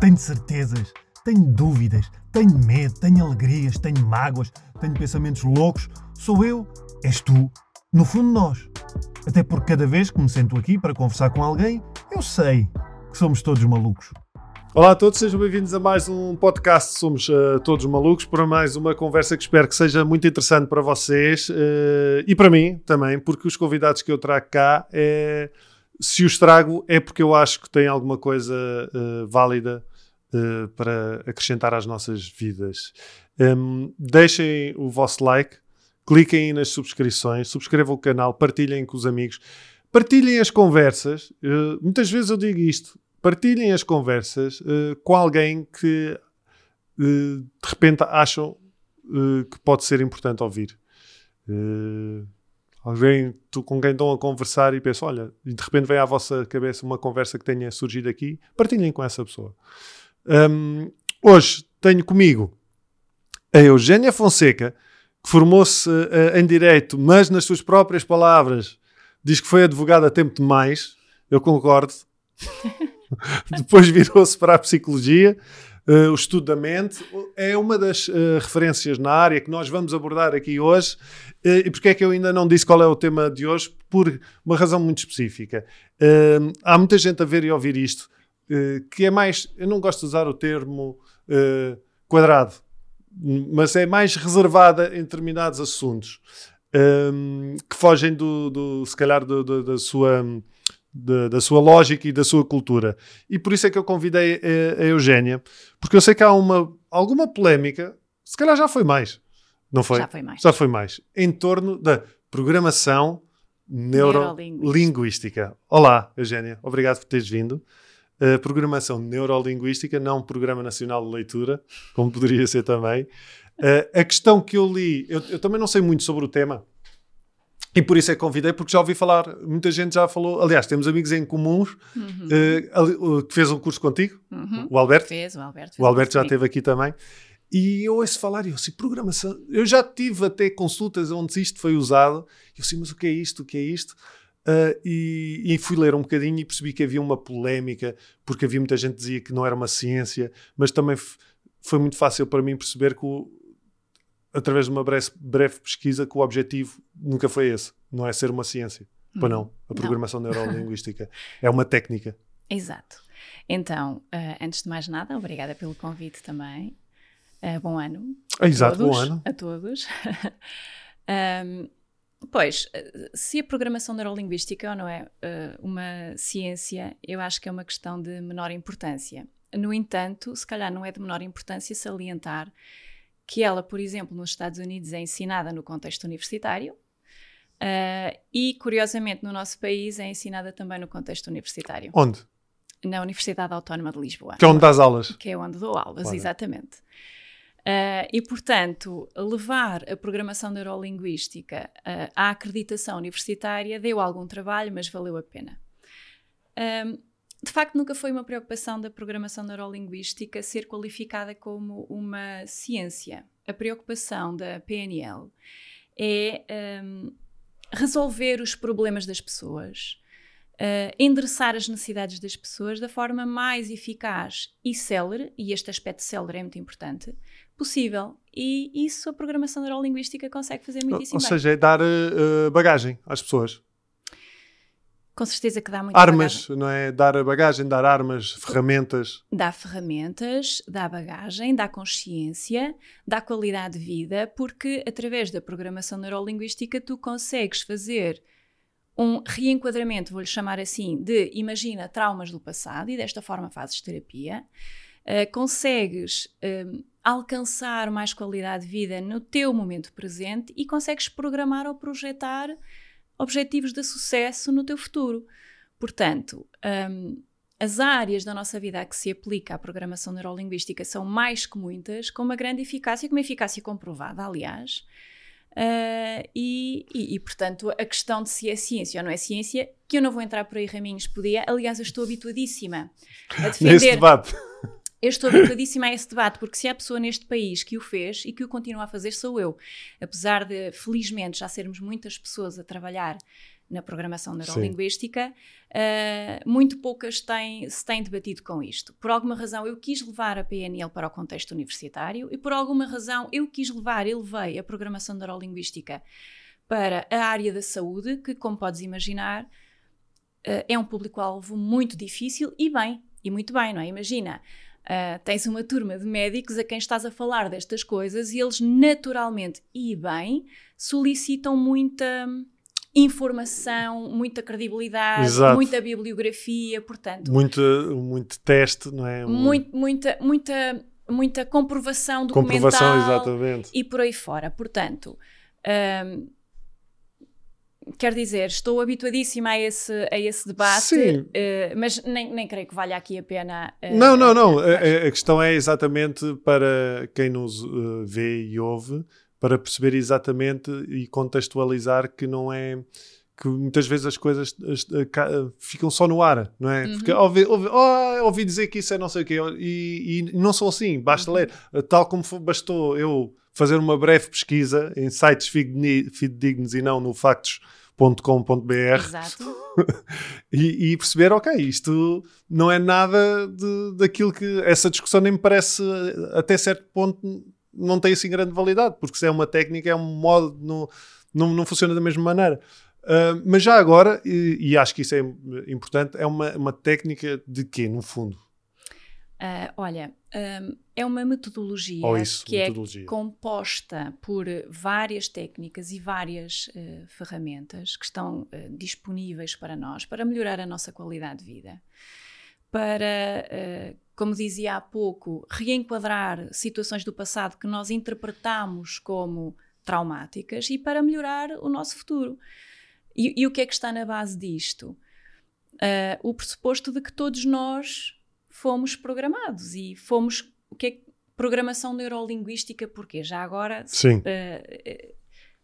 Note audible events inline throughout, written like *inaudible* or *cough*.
Tenho certezas, tenho dúvidas, tenho medo, tenho alegrias, tenho mágoas, tenho pensamentos loucos. Sou eu, és tu, no fundo nós. Até porque cada vez que me sento aqui para conversar com alguém, eu sei que somos todos malucos. Olá a todos, sejam bem-vindos a mais um podcast. Somos uh, todos malucos para mais uma conversa que espero que seja muito interessante para vocês uh, e para mim também, porque os convidados que eu trago cá, é, se os trago, é porque eu acho que têm alguma coisa uh, válida para acrescentar às nossas vidas. Um, deixem o vosso like, cliquem nas subscrições, subscrevam o canal, partilhem com os amigos, partilhem as conversas. muitas vezes eu digo isto partilhem as conversas uh, com alguém que uh, de repente acham uh, que pode ser importante ouvir. alguém tu, com quem estão a conversar e pensam, olha, de repente vem à vossa cabeça uma conversa que tenha surgido aqui, partilhem com essa pessoa. Um, hoje tenho comigo a Eugénia Fonseca, que formou-se em Direito, mas nas suas próprias palavras diz que foi advogada a tempo demais. Eu concordo. *laughs* Depois virou-se para a psicologia. Uh, o estudo da mente é uma das uh, referências na área que nós vamos abordar aqui hoje. Uh, e porque é que eu ainda não disse qual é o tema de hoje? Por uma razão muito específica. há muita gente a ver e ouvir isto que é mais. Eu não gosto de usar o termo quadrado, mas é mais reservada em determinados assuntos que fogem do, do se calhar, do, do, da sua da, da, sua lógica e da sua cultura. E por isso é que eu convidei a, a Eugénia, porque eu sei que há uma, alguma polémica, se calhar já foi mais, não foi? Já foi mais. Já foi mais, em torno da programação neurolinguística. Olá, Eugénia, obrigado por teres vindo. Uh, programação neurolinguística, não Programa Nacional de Leitura, como poderia ser também. Uh, a questão que eu li, eu, eu também não sei muito sobre o tema, e por isso é que convidei, porque já ouvi falar, muita gente já falou. Aliás, temos amigos em comuns uhum. uh, que fez um curso contigo, uhum. o Alberto. Fez, o Alberto. Fez o Alberto já esteve aqui também. E eu ouço falar, e eu assim, programação. Eu já tive até consultas onde isto foi usado. E eu assim, mas o que é isto? O que é isto? Uh, e, e, fui ler um bocadinho e percebi que havia uma polémica, porque havia muita gente que dizia que não era uma ciência, mas também foi muito fácil para mim perceber que o, através de uma breve, breve, pesquisa que o objetivo nunca foi esse, não é ser uma ciência. Hum. Pois não, a programação não. neurolinguística *laughs* é uma técnica. Exato. Então, uh, antes de mais nada, obrigada pelo convite também. Uh, bom ano. Exato, todos, bom ano. A todos. um, *laughs* pois, se a programação neurolinguística ou não é uh, uma ciência, eu acho que é uma questão de menor importância. No entanto, se calhar não é de menor importância salientar que ela, por exemplo, nos Estados Unidos é ensinada no contexto universitário uh, e, curiosamente, no nosso país é ensinada também no contexto universitário. Onde? Na Universidade Autónoma de Lisboa. Que é onde dás aulas. Que é onde dou aulas, claro. exatamente. Uh, e, portanto, levar a programação neurolinguística uh, à acreditação universitária deu algum trabalho, mas valeu a pena. Um, de facto, nunca foi uma preocupação da programação neurolinguística ser qualificada como uma ciência. A preocupação da PNL é um, resolver os problemas das pessoas, uh, endereçar as necessidades das pessoas da forma mais eficaz e célere, e este aspecto célere é muito importante, possível. E isso a programação neurolinguística consegue fazer muitíssimo Ou bem. seja, é dar uh, bagagem às pessoas. Com certeza que dá muito Armas, bagagem. não é? Dar bagagem, dar armas, ferramentas. Dá ferramentas, dá bagagem, dá consciência, dá qualidade de vida, porque através da programação neurolinguística tu consegues fazer um reenquadramento, vou-lhe chamar assim, de imagina traumas do passado e desta forma fazes terapia. Uh, consegues uh, alcançar mais qualidade de vida no teu momento presente e consegues programar ou projetar objetivos de sucesso no teu futuro. Portanto, um, as áreas da nossa vida a que se aplica a programação neurolinguística são mais que muitas, com uma grande eficácia, com uma eficácia comprovada, aliás. Uh, e, e, e, portanto, a questão de se é ciência ou não é ciência, que eu não vou entrar por aí raminhos, podia. Aliás, eu estou habituadíssima a *laughs* defender. Nesse debate. Eu estou habituadíssima a esse debate, porque se há pessoa neste país que o fez e que o continua a fazer, sou eu. Apesar de, felizmente, já sermos muitas pessoas a trabalhar na programação neurolinguística, uh, muito poucas têm, se têm debatido com isto. Por alguma razão, eu quis levar a PNL para o contexto universitário e, por alguma razão, eu quis levar e levei a programação neurolinguística para a área da saúde, que, como podes imaginar, uh, é um público-alvo muito difícil e bem, e muito bem, não é? Imagina Uh, tens uma turma de médicos a quem estás a falar destas coisas e eles naturalmente e bem solicitam muita informação, muita credibilidade, Exato. muita bibliografia, portanto. Muito, muito teste, não é? Muito, muita, muita, muita comprovação documental. Comprovação, exatamente. E por aí fora. Portanto, um, quer dizer, estou habituadíssima a esse, a esse debate, uh, mas nem, nem creio que valha aqui a pena. Uh, não, não, não. A, a, questão é exatamente para quem nos uh, vê e ouve, para perceber exatamente e contextualizar que não é que muitas vezes as coisas as, as, ficam só no ar, não é? Uhum. Porque ouvi, ouvi, oh, ouvi dizer que isso é não sei o quê, e, e não são assim, basta uhum. ler. Tal como bastou eu fazer uma breve pesquisa em sites fidedignos e não no factos Exato. *laughs* e, e, perceber, ok, isto não é nada de, daquilo que essa discussão nem me parece até certo ponto não tem assim grande validade, porque se é uma técnica, é um modo, não, não, não funciona da mesma maneira. Uh, mas já agora, e, e, acho que isso é importante, é uma, uma técnica de quê, no fundo? Uh, olha, um, é uma metodologia isso, que é metodologia. é composta por várias técnicas e várias uh, ferramentas que estão disponíveis para nós para melhorar a nossa qualidade de vida. Para, como dizia há pouco, reenquadrar situações do passado que nós interpretamos como traumáticas e para melhorar o nosso futuro. E, e o que é que está na base disto? o pressuposto de que todos nós fomos programados e fomos. O que é programação neurolinguística? Porque já agora. Sim. Uh,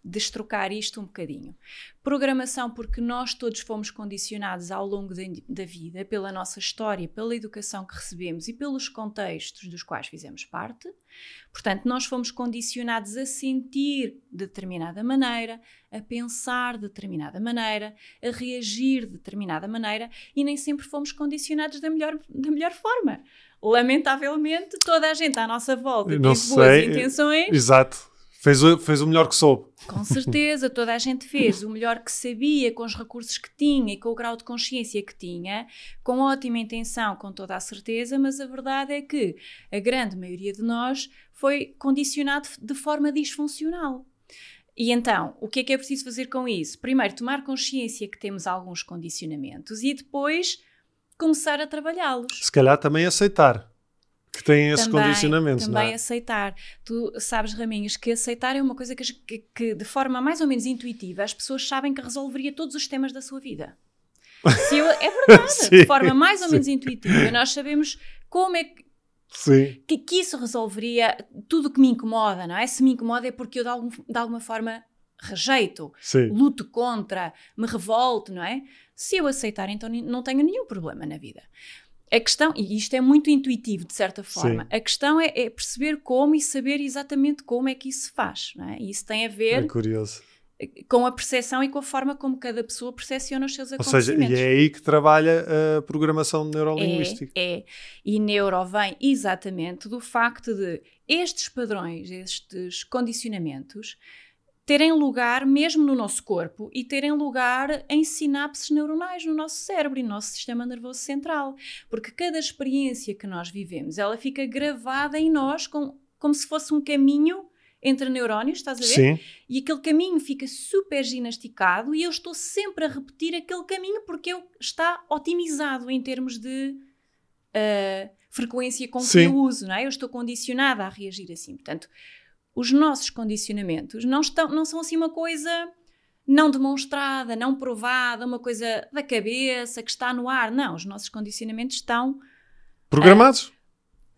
destrocar isto um bocadinho. Programação, porque nós todos fomos condicionados ao longo da vida pela nossa história, pela educação que recebemos e pelos contextos dos quais fizemos parte. Portanto, nós fomos condicionados a sentir de determinada maneira, a pensar de determinada maneira, a reagir de determinada maneira e nem sempre fomos condicionados da melhor, da melhor forma. Lamentavelmente, toda a gente à nossa volta teve boas intenções. Exato Fez o, fez o melhor que soube. Com certeza, toda a gente fez o melhor que sabia, com os recursos que tinha e com o grau de consciência que tinha, com ótima intenção, com toda a certeza, mas a verdade é que a grande maioria de nós foi condicionado de forma disfuncional. E então, o que é que é preciso fazer com isso? Primeiro, tomar consciência que temos alguns condicionamentos e depois começar a trabalhá-los. Se calhar também aceitar que têm esse também, condicionamento. Também é? aceitar. Tu sabes, Raminhos, que aceitar é uma coisa que, que, que, de forma mais ou menos intuitiva as pessoas sabem que resolveria todos os temas da sua vida. *laughs* Se eu, é verdade, de forma mais ou menos intuitiva. Nós sabemos como é que, que, que, isso resolveria tudo o que me incomoda, não é? Se me incomoda é porque eu de, algum, de alguma forma rejeito, Sim. luto contra, me revolto, não é? Se eu aceitar, então não tenho nenhum problema na vida. A questão, e isto é muito intuitivo de certa forma, Sim. a questão é, é, perceber como e saber exatamente como é que isso se faz. Não é? E isso tem a ver é curioso. com a percepção e com a forma como cada pessoa percepciona os seus Ou acontecimentos. Ou seja, e é aí que trabalha a programação neurolinguística. É, é. E neuro vem exatamente do facto de estes padrões, estes condicionamentos, terem lugar mesmo no nosso corpo e terem lugar em sinapses neuronais no nosso cérebro e no nosso sistema nervoso central. Porque cada experiência que nós vivemos, ela fica gravada em nós com, como se fosse um caminho entre neurónios, estás a ver? Sim. E aquele caminho fica super ginasticado e eu estou sempre a repetir aquele caminho porque eu está otimizado em termos de uh, frequência com que Sim. eu uso, não é? Eu estou condicionada a reagir assim. Portanto, os nossos condicionamentos não, estão, não são assim uma coisa não demonstrada, não provada, uma coisa da cabeça que está no ar. Não, os nossos condicionamentos estão programados uh,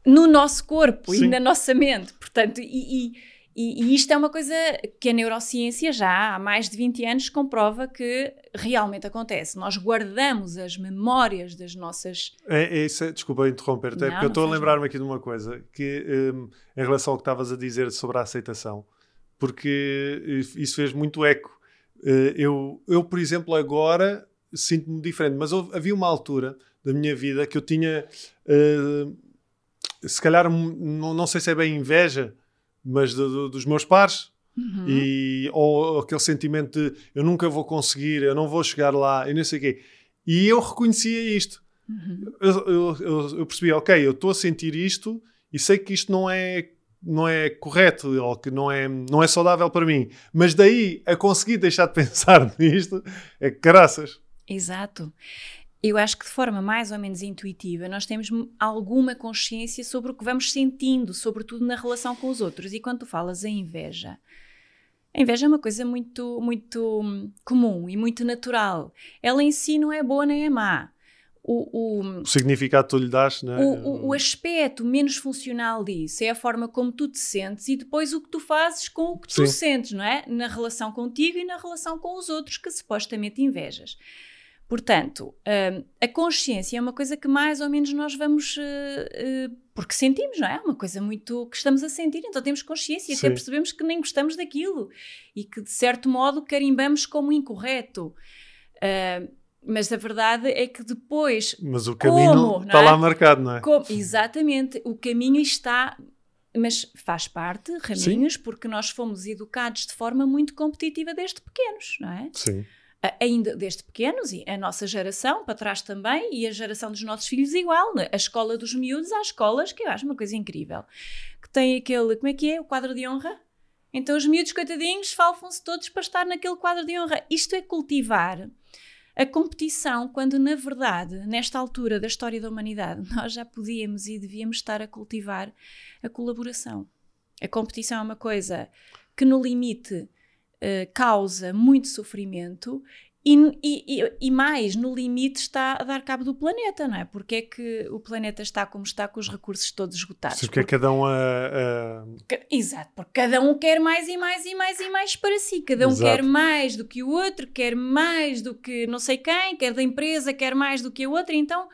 no nosso corpo Sim. e na nossa mente. Portanto, e, e, E, e, isto é uma coisa que a neurociência já há mais de 20 anos comprova que realmente acontece. Nós guardamos as memórias das nossas. É, é isso, é, desculpa interromper, até porque eu estou a lembrar-me aqui de uma coisa que, um, em relação ao que estavas a dizer sobre a aceitação, porque isso fez muito eco. Uh, eu, eu, por exemplo, agora sinto-me diferente, mas houve, havia uma altura da minha vida que eu tinha, uh, se calhar, não, não sei se é bem inveja mas do, do, dos meus pares. Uhum. E, ou aquele sentimento de eu nunca vou conseguir, eu não vou chegar lá, e não sei o quê. E eu reconhecia isto. Uhum. Eu, eu, eu, eu percebi, ok, eu estou a sentir isto e sei que isto não é não é correto ou que não é, não é saudável para mim. Mas daí a conseguir deixar de *laughs* pensar nisto é caraças. Exato eu acho que de forma mais ou menos intuitiva nós temos alguma consciência sobre o que vamos sentindo, sobretudo na relação com os outros. E quando tu falas em inveja, a inveja é uma coisa muito, muito hum, comum e muito natural. Ela em si não é boa nem é má. O, o, o significado que tu lhe das, né? o, o, aspecto menos funcional disso é a forma como tu te sentes e depois o que tu fazes com o que Sim. tu sentes, não é? Na relação contigo e na relação com os outros que supostamente invejas. Portanto, uh, a consciência é uma coisa que mais ou menos nós vamos. Uh, uh, porque sentimos, não é? É uma coisa muito que estamos a sentir, então temos consciência e até percebemos que nem gostamos daquilo e que, de certo modo, carimbamos como incorreto. mas a verdade é que depois. Mas o caminho como, está é? lá marcado, não é? Como, exatamente, o caminho está mas faz parte, Raminhos, Sim. porque nós fomos educados de forma muito competitiva desde pequenos, não é? Sim ainda desde pequenos, e a nossa geração para trás também, e a geração dos nossos filhos igual. Né? A escola dos miúdos, há escolas que eu acho uma coisa incrível, que tem aquele, como é que é, o quadro de honra? Então os miúdos coitadinhos falfam-se todos para estar naquele quadro de honra. Isto é cultivar a competição, quando na verdade, nesta altura da história da humanidade, *laughs* nós já podíamos e devíamos estar a cultivar a colaboração. A competição é uma coisa que no limite uh, causa muito sofrimento e, e, e, mais, no limite, está a dar cabo do planeta, não é? Porque é que o planeta está como está com os recursos todos esgotados? Porque, porque é cada um a, a... Exato, porque cada um quer mais e mais e mais e mais para si. Cada um Exato. quer mais do que o outro, quer mais do que não sei quem, quer da empresa, quer mais do que a outra. Então,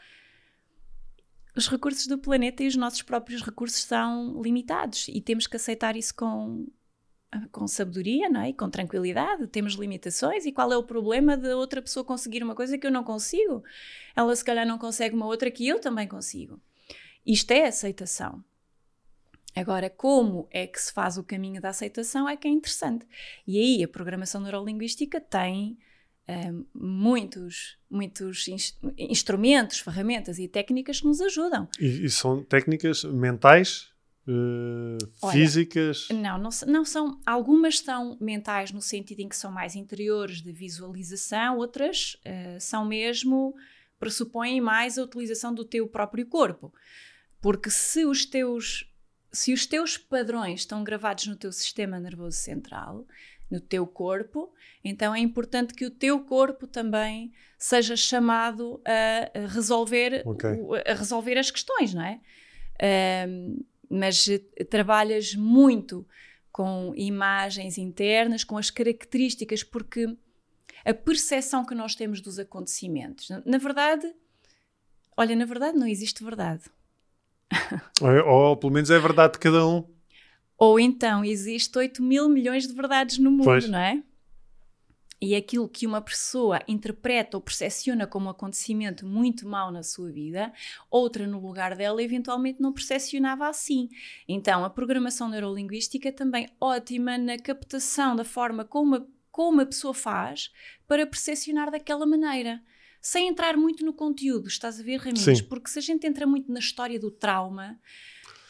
os recursos do planeta e os nossos próprios recursos são limitados e temos que aceitar isso com com sabedoria não é? e com tranquilidade, temos limitações e qual é o problema de outra pessoa conseguir uma coisa que eu não consigo? Ela se calhar não consegue uma outra que eu também consigo. Isto é aceitação. Agora, como é que se faz o caminho da aceitação é que é interessante. E aí a programação neurolinguística tem um, muitos, muitos instrumentos, ferramentas e técnicas que nos ajudam. E, e são técnicas mentais Uh, Olha, físicas? Não, não, não, são. Algumas são mentais no sentido em que são mais interiores de visualização, outras uh, são mesmo. pressupõem mais a utilização do teu próprio corpo. Porque se os teus, se os teus padrões estão gravados no teu sistema nervoso central, no teu corpo, então é importante que o teu corpo também seja chamado a resolver, okay. a resolver as questões, não é? Um, mas eh, trabalhas muito com imagens internas, com as características, porque a percepção que nós temos dos acontecimentos, na verdade, olha, na verdade não existe verdade. *laughs* ou, ou pelo menos é verdade de cada um. Ou então existe 8 mil milhões de verdades no mundo, pois. não é? E aquilo que uma pessoa interpreta ou percepciona como um acontecimento muito mau na sua vida, outra no lugar dela eventualmente não percepcionava assim. Então, a programação neurolinguística é também ótima na captação da forma como a, como a pessoa faz para percepcionar daquela maneira. Sem entrar muito no conteúdo, estás a ver, Ramires? Porque se a gente entra muito na história do trauma,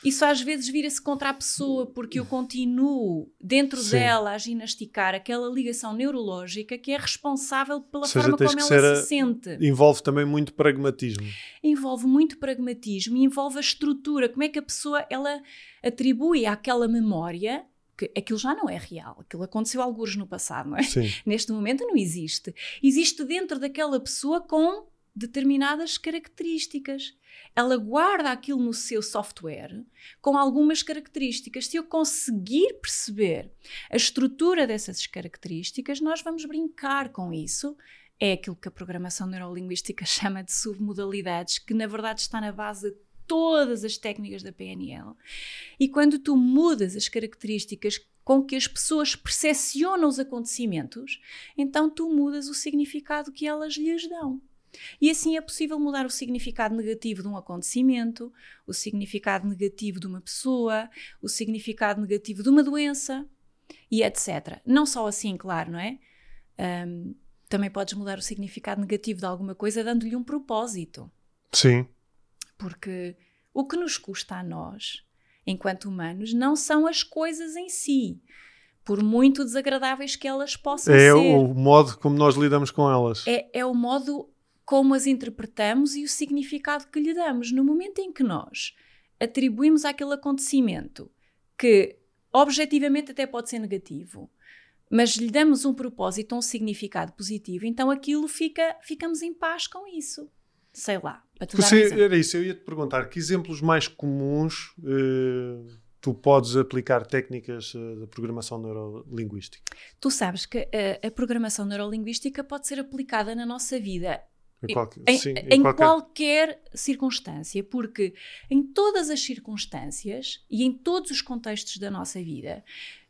isso às vezes vira-se contra a pessoa porque eu continuo dentro Sim. dela a ginasticar aquela ligação neurológica que é responsável pela seja, forma como ela se sente. Envolve também muito pragmatismo. Envolve muito pragmatismo e envolve a estrutura, como é que a pessoa ela atribui àquela memória que aquilo já não é real, aquilo aconteceu alguns no passado, não é? Sim. Neste momento não existe. Existe dentro daquela pessoa com determinadas características. Ela guarda aquilo no seu software com algumas características. Se eu conseguir perceber a estrutura dessas características, nós vamos brincar com isso. É aquilo que a programação neurolinguística *laughs* chama de submodalidades, que na verdade está na base de todas as técnicas da PNL. E quando tu mudas as características com que as pessoas percepcionam os acontecimentos, então tu mudas o significado que elas lhes dão. E assim é possível mudar o significado negativo de um acontecimento, o significado negativo de uma pessoa, o significado negativo de uma doença e etc. Não só assim, claro, não é? Um, também podes mudar o significado negativo de alguma coisa dando-lhe um propósito. Sim. Porque o que nos custa a nós, enquanto humanos, não são as coisas em si, por muito desagradáveis que elas possam é ser. É o modo como nós lidamos com elas. É, é o modo como as interpretamos e o significado que lhe damos. No momento em que nós atribuímos àquele acontecimento que objetivamente até pode ser negativo, mas lhe damos um propósito, um significado positivo, então aquilo fica, ficamos em paz com isso sei lá. Você, era isso, eu ia te perguntar que exemplos mais comuns uh, tu podes aplicar técnicas uh, da programação neurolinguística? Tu sabes que uh, a programação neurolinguística pode ser aplicada na nossa vida em, qualquer, em, sim, em, em qualquer... qualquer... circunstância, porque em todas as circunstâncias e em todos os contextos da nossa vida,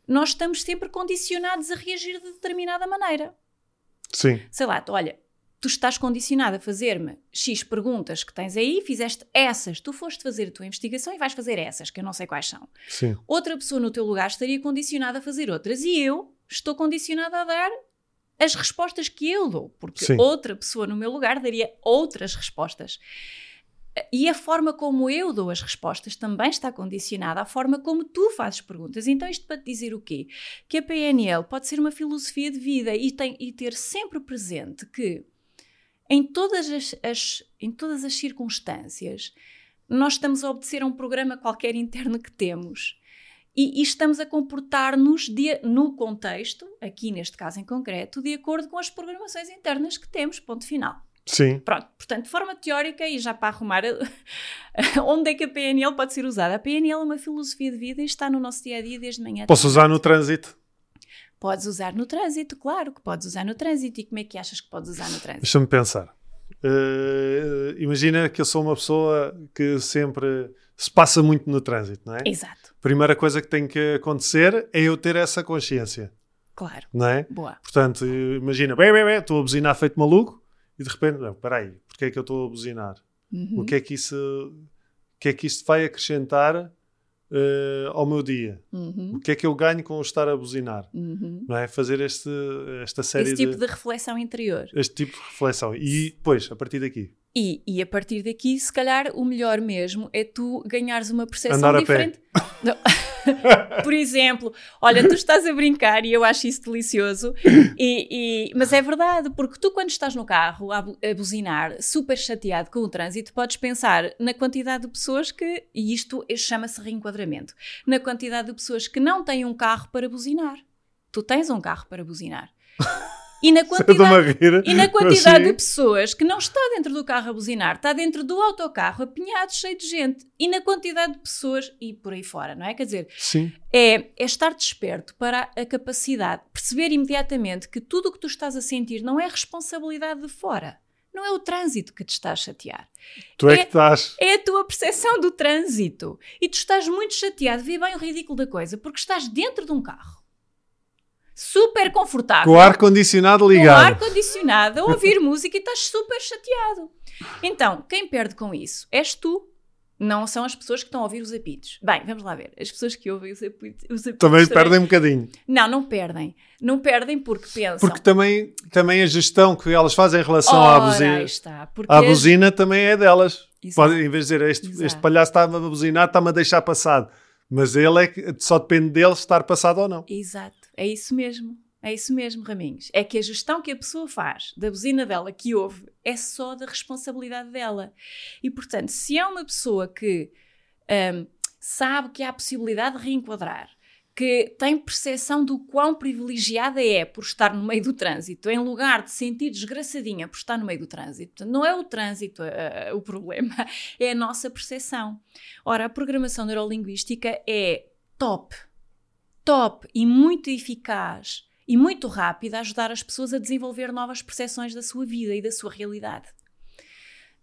nós estamos sempre condicionados a reagir de determinada maneira. Sim. Sei lá, olha, tu estás condicionado a fazer-me X perguntas que tens aí, fizeste essas, tu foste fazer a tua investigação e vais fazer essas, que eu não sei quais são. Sim. Outra pessoa no teu lugar estaria condicionada a fazer outras e eu estou condicionada a dar as respostas que eu dou, porque Sim. outra pessoa no meu lugar daria outras respostas. E a forma como eu dou as respostas também está condicionada à forma como tu fazes perguntas. Então, isto para te dizer o quê? Que a PNL pode ser uma filosofia de vida e, tem, e ter sempre presente que em todas as, as, em todas as circunstâncias, nós estamos a obedecer a um programa qualquer interno que temos. E, e estamos a comportar-nos no contexto, aqui neste caso em concreto, de acordo com as programações internas que temos, ponto final. Sim. Pronto, portanto, de forma teórica e já para arrumar *laughs* onde é que a PNL pode ser usada. A PNL é uma filosofia de vida e está no nosso dia a dia desde manhã. Posso usar no trânsito? Podes usar no trânsito, claro que podes usar no trânsito. E como é que achas que podes usar no trânsito? Deixa-me pensar. Uh, imagina que eu sou uma pessoa que sempre se passa muito no trânsito, não é? Exato. Primeira coisa que tem que acontecer é eu ter essa consciência. Claro. Não é? Boa. Portanto, imagina, bem, bem, bem, estou a buzinar feito maluco e de repente, não, espera aí, porque é que eu estou a buzinar? Uhum. O que é que isso, o que é que isto vai acrescentar uh, ao meu dia. Uhum. O que é que eu ganho com estar a buzinar? Uhum. Não é? Fazer este, esta série Esse tipo de, de reflexão interior. Este tipo de reflexão. E depois, a partir daqui. E, e a partir daqui, se calhar, o melhor mesmo é tu ganhares uma percepção diferente. *laughs* Por exemplo, olha, tu estás a brincar e eu acho isso delicioso, e, e, mas é verdade, porque tu, quando estás no carro a, a buzinar, super chateado com o trânsito, podes pensar na quantidade de pessoas que, e isto chama-se reenquadramento, na quantidade de pessoas que não têm um carro para buzinar. Tu tens um carro para buzinar. E na quantidade, e na quantidade de pessoas que não está dentro do carro a buzinar, está dentro do autocarro apinhado, cheio de gente. E na quantidade de pessoas e por aí fora, não é? Quer dizer. É, é estar desperto para a capacidade, perceber imediatamente que tudo o que tu estás a sentir não é responsabilidade de fora. Não é o trânsito que te está a chatear. Tu é, é que estás. É a tua percepção do trânsito. E tu estás muito chateado, vê bem o ridículo da coisa, porque estás dentro de um carro super confortável. Com o ar-condicionado ligado. Com o ar-condicionado, a ouvir *laughs* música e estás super chateado. Então, quem perde com isso? És tu. Não são as pessoas que estão a ouvir os apitos. Bem, vamos lá ver. As pessoas que ouvem os apitos. Os apitos também perdem um bocadinho. Não, não perdem. Não perdem porque pensam. Porque também, também a gestão que elas fazem em relação Ora, à buzina. Está, a buzina também é delas. Pode, em vez de dizer este, este palhaço está-me a buzinar, está-me a deixar passado. Mas ele é que só depende dele estar passado ou não. Exato. É isso mesmo. É isso mesmo, Raminhos. É que a gestão que a pessoa faz da buzina dela que ouve é só da responsabilidade dela. E, portanto, se é uma pessoa que um, sabe que há a possibilidade de reenquadrar, que tem percepção do quão privilegiada é por estar no meio do trânsito, em lugar de sentir desgraçadinha por estar no meio do trânsito. Não é o trânsito uh, o problema, *laughs* é a nossa percepção. Ora, a programação neurolinguística é top, top e muito eficaz e muito rápida a ajudar as pessoas a desenvolver novas percepções da sua vida e da sua realidade.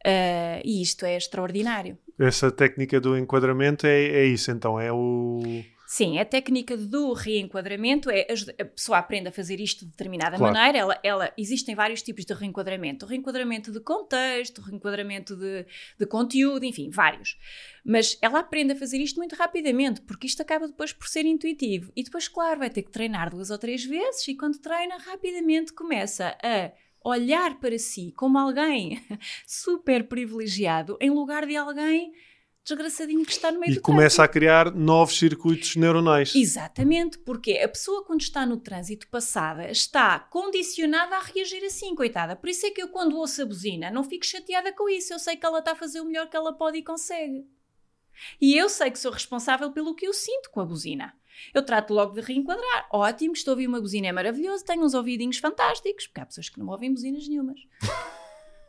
Uh, e isto é extraordinário. Essa técnica do enquadramento é, é isso, então, é o Sim, a técnica do reenquadramento é a pessoa aprende a fazer isto de determinada claro. maneira. Ela, ela, existem vários tipos de reenquadramento: o reenquadramento de contexto, o reenquadramento de, de conteúdo, enfim, vários. Mas ela aprende a fazer isto muito rapidamente, porque isto acaba depois por ser intuitivo. E depois, claro, vai ter que treinar duas ou três vezes, e quando treina, rapidamente começa a olhar para si como alguém *laughs* super privilegiado em lugar de alguém desgraçadinho que está no meio e do começa trânsito. a criar novos circuitos neuronais. Exatamente, porque a pessoa quando está no trânsito passada está condicionada a reagir assim, coitada. Por isso é que eu quando ouço a buzina não fico chateada com isso. Eu sei que ela está a fazer o melhor que ela pode e consegue. E eu sei que sou responsável pelo que eu sinto com a buzina. Eu trato logo de reenquadrar. Ótimo, estou a ouvir uma buzina, é maravilhoso, tenho uns ouvidinhos fantásticos, porque há pessoas que não ouvem buzinas nenhumas.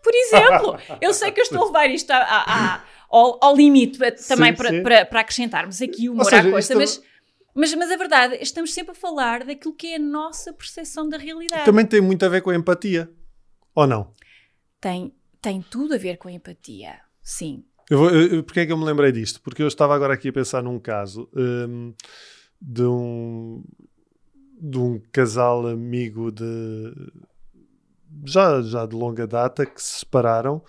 Por exemplo, eu sei que eu estou a levar isto a, a, a, ao, ao, limite também para, para, para, acrescentarmos aqui o humor seja, à coisa, mas, mas, mas a verdade, estamos sempre a falar daquilo que é a nossa percepção da realidade. Também tem muito a ver com a empatia, ou não? Tem, tem tudo a ver com a empatia, sim. Eu vou, eu, porque é que eu me lembrei disto? Porque eu estava agora aqui a pensar num caso um, de um de um casal amigo de já, já de longa data que se separaram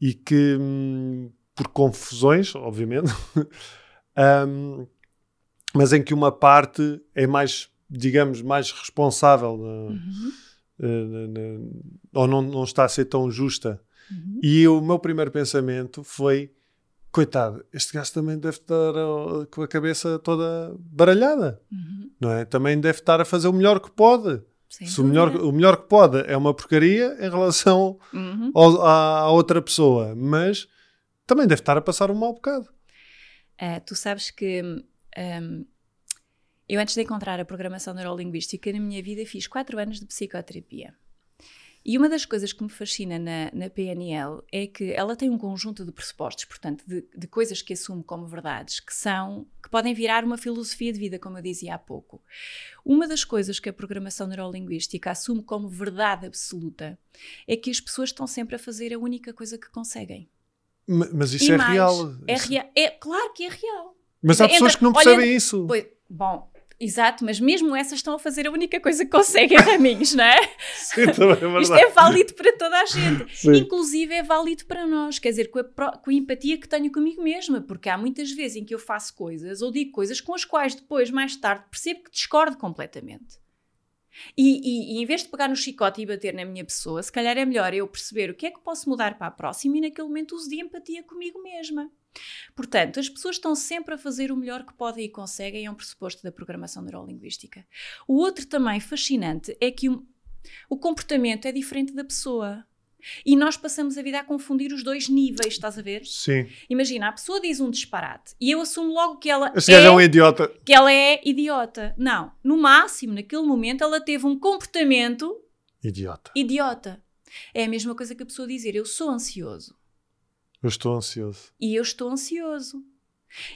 e que, hum, por confusões, obviamente, *laughs* um, mas em que uma parte é mais, digamos, mais responsável uhum. uh, ou não, não está a ser tão justa. Uhum. E o meu primeiro pensamento foi: coitado, este gajo também deve estar uh, com a cabeça toda baralhada, uhum. não é? Também deve estar a fazer o melhor que pode. Se o melhor, o melhor que pode é uma porcaria em relação uhum. ao, à, à, outra pessoa, mas também deve estar a passar um mau bocado. Uh, tu sabes que um, eu, antes de encontrar a programação neurolinguística, na minha vida fiz quatro anos de psicoterapia. E uma das coisas que me fascina na, na PNL é que ela tem um conjunto de pressupostos, portanto, de, de, coisas que assume como verdades, que são, que podem virar uma filosofia de vida, como eu dizia há pouco. Uma das coisas que a programação neurolinguística assume como verdade absoluta é que as pessoas estão sempre a fazer a única coisa que conseguem. Mas isso e é mais, real. É, é claro que é real. Mas há pessoas que não percebem olha, isso. Pois, bom, Exato, mas mesmo essas estão a fazer a única coisa que conseguem, *laughs* Raminhos, não é? Sim, também é Isto é válido para toda a gente. Sim. Inclusive é válido para nós, quer dizer, com a, com a, empatia que tenho comigo mesma, porque há muitas vezes em que eu faço coisas ou digo coisas com as quais depois, mais tarde, percebo que discordo completamente. E, e, e, em vez de pegar no chicote e bater na minha pessoa, se calhar é melhor eu perceber o que é que posso mudar para a próxima e naquele momento uso de empatia comigo mesma. Portanto, as pessoas estão sempre a fazer o melhor que podem e conseguem, é um pressuposto da programação neurolinguística. O outro também fascinante é que o, o comportamento é diferente da pessoa. E nós passamos a vida a confundir os dois níveis, estás a ver? Sim. Imagina, a pessoa diz um disparate e eu assumo logo que ela Esse é, é um idiota. Que ela é idiota. Não. No máximo, naquele momento, ela teve um comportamento idiota. Idiota. É a mesma coisa que a pessoa dizer, eu sou ansioso. Eu estou ansioso. E eu estou ansioso.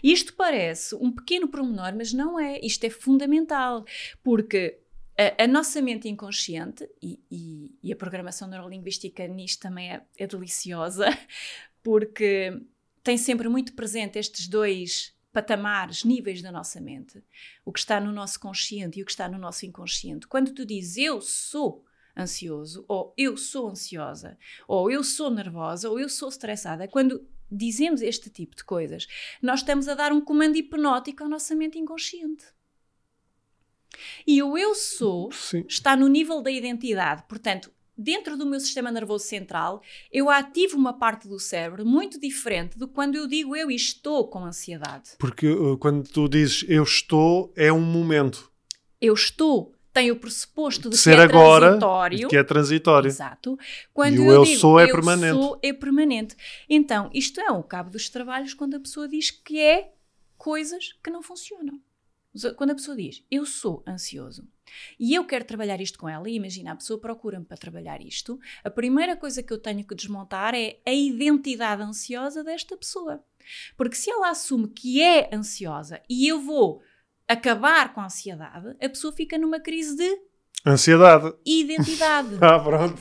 Isto parece um pequeno promenor, mas não é. Isto é fundamental, porque a, a nossa mente inconsciente, e, e, e, a programação neurolinguística nisto também é, é deliciosa, *laughs* porque tem sempre muito presente estes dois patamares, níveis da nossa mente. O que está no nosso consciente e o que está no nosso inconsciente. Quando tu dizes eu sou ansioso, ou eu sou ansiosa, ou eu sou nervosa, ou eu sou estressada. Quando dizemos este tipo de coisas, nós estamos a dar um comando hipnótico à nossa mente inconsciente. E o eu sou Sim. está no nível da identidade. Portanto, dentro do meu sistema nervoso central, eu ativo uma parte do cérebro muito diferente do quando eu digo eu estou com ansiedade. Porque uh, quando tu dizes eu estou, é um momento. Eu estou tem o pressuposto de, de ser que é agora, transitório. Que é transitório. Exato. Quando e o eu, digo, sou é eu permanente. Sou é permanente. Então, isto é o cabo dos trabalhos quando a pessoa diz que é coisas que não funcionam. Quando a pessoa diz eu sou ansioso e eu quero trabalhar isto com ela, e imagina, a pessoa procura-me para trabalhar isto, a primeira coisa que eu tenho que desmontar é a identidade ansiosa desta pessoa. Porque se ela assume que é ansiosa e eu vou acabar com a ansiedade, a pessoa fica numa crise de Ansiedade. Identidade. *laughs* ah, pronto.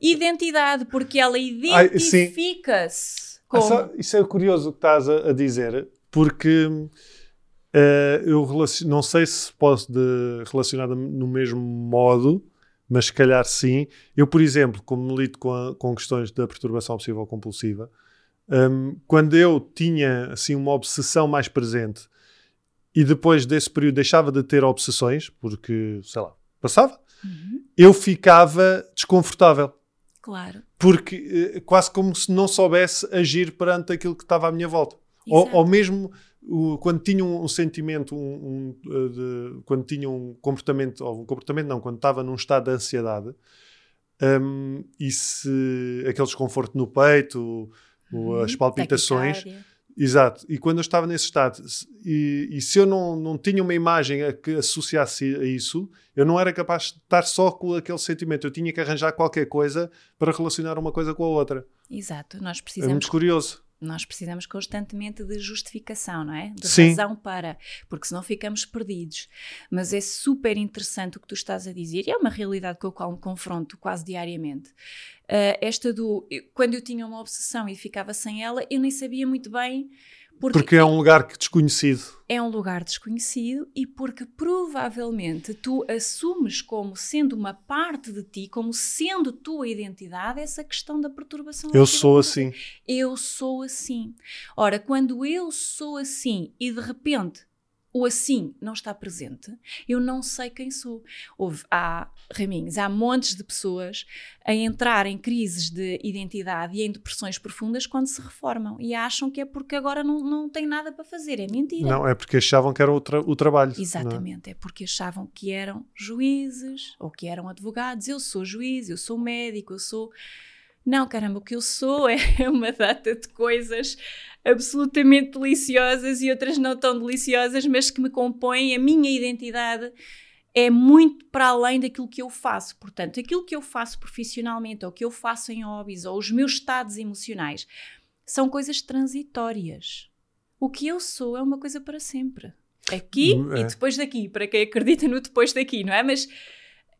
Identidade, porque ela identifica-se com. Ah, isso é curioso o que estás a, a dizer, porque uh, eu relacion... não sei se posso de... relacionar no mesmo modo, mas se calhar sim. Eu, por exemplo, como lido com, a, com questões da perturbação obsessiva compulsiva, um, quando eu tinha assim uma obsessão mais presente e depois desse período deixava de ter obsessões, porque, sei lá, passava, uhum. eu ficava desconfortável. Claro. Porque eh, quase como se não soubesse agir perante aquilo que estava à minha volta. Ou, ou, mesmo o, quando tinha um, sentimento, um, um, eh, de, quando tinha um comportamento, ou um comportamento não, quando estava num estado de ansiedade, um, e se aquele desconforto no peito, uhum. as palpitações. Exato. E quando eu estava nesse estado, e, e, se eu não, não tinha uma imagem a que associasse a isso, eu não era capaz de estar só com aquele sentimento. Eu tinha que arranjar qualquer coisa para relacionar uma coisa com a outra. Exato. Nós precisamos. É muito curioso nós precisamos constantemente de justificação, não é? De Sim. razão para, porque senão ficamos perdidos. Mas é super interessante o que tu estás a dizer, e é uma realidade com a qual me confronto quase diariamente. Uh, esta do. Quando eu tinha uma obsessão e ficava sem ela, eu nem sabia muito bem porque, porque, é um lugar que desconhecido. É um lugar desconhecido e porque provavelmente tu assumes como sendo uma parte de ti, como sendo tua identidade, essa questão da perturbação. Eu sou assim. Eu sou assim. Ora, quando eu sou assim e de repente o assim não está presente, eu não sei quem sou. Houve, há, Raminhos, há montes de pessoas a entrar em crises de identidade e em depressões profundas quando se reformam e acham que é porque agora não, não têm nada para fazer. É mentira. Não, é porque achavam que era o, tra o trabalho. É? Exatamente, é? é? porque achavam que eram juízes ou que eram advogados. Eu sou juiz, eu sou médico, eu sou. Não, caramba, o que eu sou é *laughs* uma data de coisas absolutamente deliciosas e outras não tão deliciosas, mas que me compõem a minha identidade é muito para além daquilo que eu faço. Portanto, aquilo que eu faço profissionalmente, ou que eu faço em hobbies, ou os meus estados emocionais, são coisas transitórias. O que eu sou é uma coisa para sempre. Aqui hum, é. e depois daqui, para quem acredita no depois daqui, não é? Mas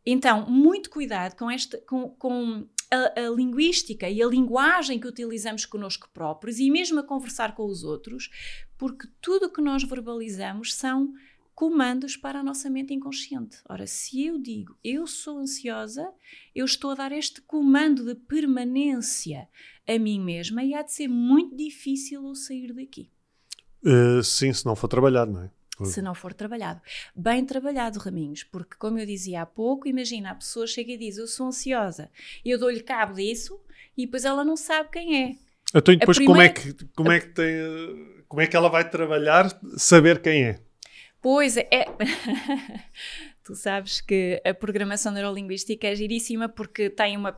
então, muito cuidado com, esta, com, com a, a, linguística e a linguagem que utilizamos connosco próprios e mesmo a conversar com os outros, porque tudo o que nós verbalizamos são comandos para a nossa mente inconsciente. Ora, se eu digo eu sou ansiosa, eu estou a dar este comando de permanência a mim mesma e há de ser muito difícil eu sair daqui. Uh, sim, se não for trabalhado, não é? Se não for trabalhado. Bem trabalhado, Raminhos, porque como eu dizia há pouco, imagina, a pessoa chega e diz eu sou ansiosa, e eu dou-lhe cabo disso e depois ela não sabe quem é. Então, e depois primeira... como é que como é que tem como é que ela vai trabalhar saber quem é? Pois é. *laughs* tu sabes que a programação neurolinguística é giríssima porque tem uma,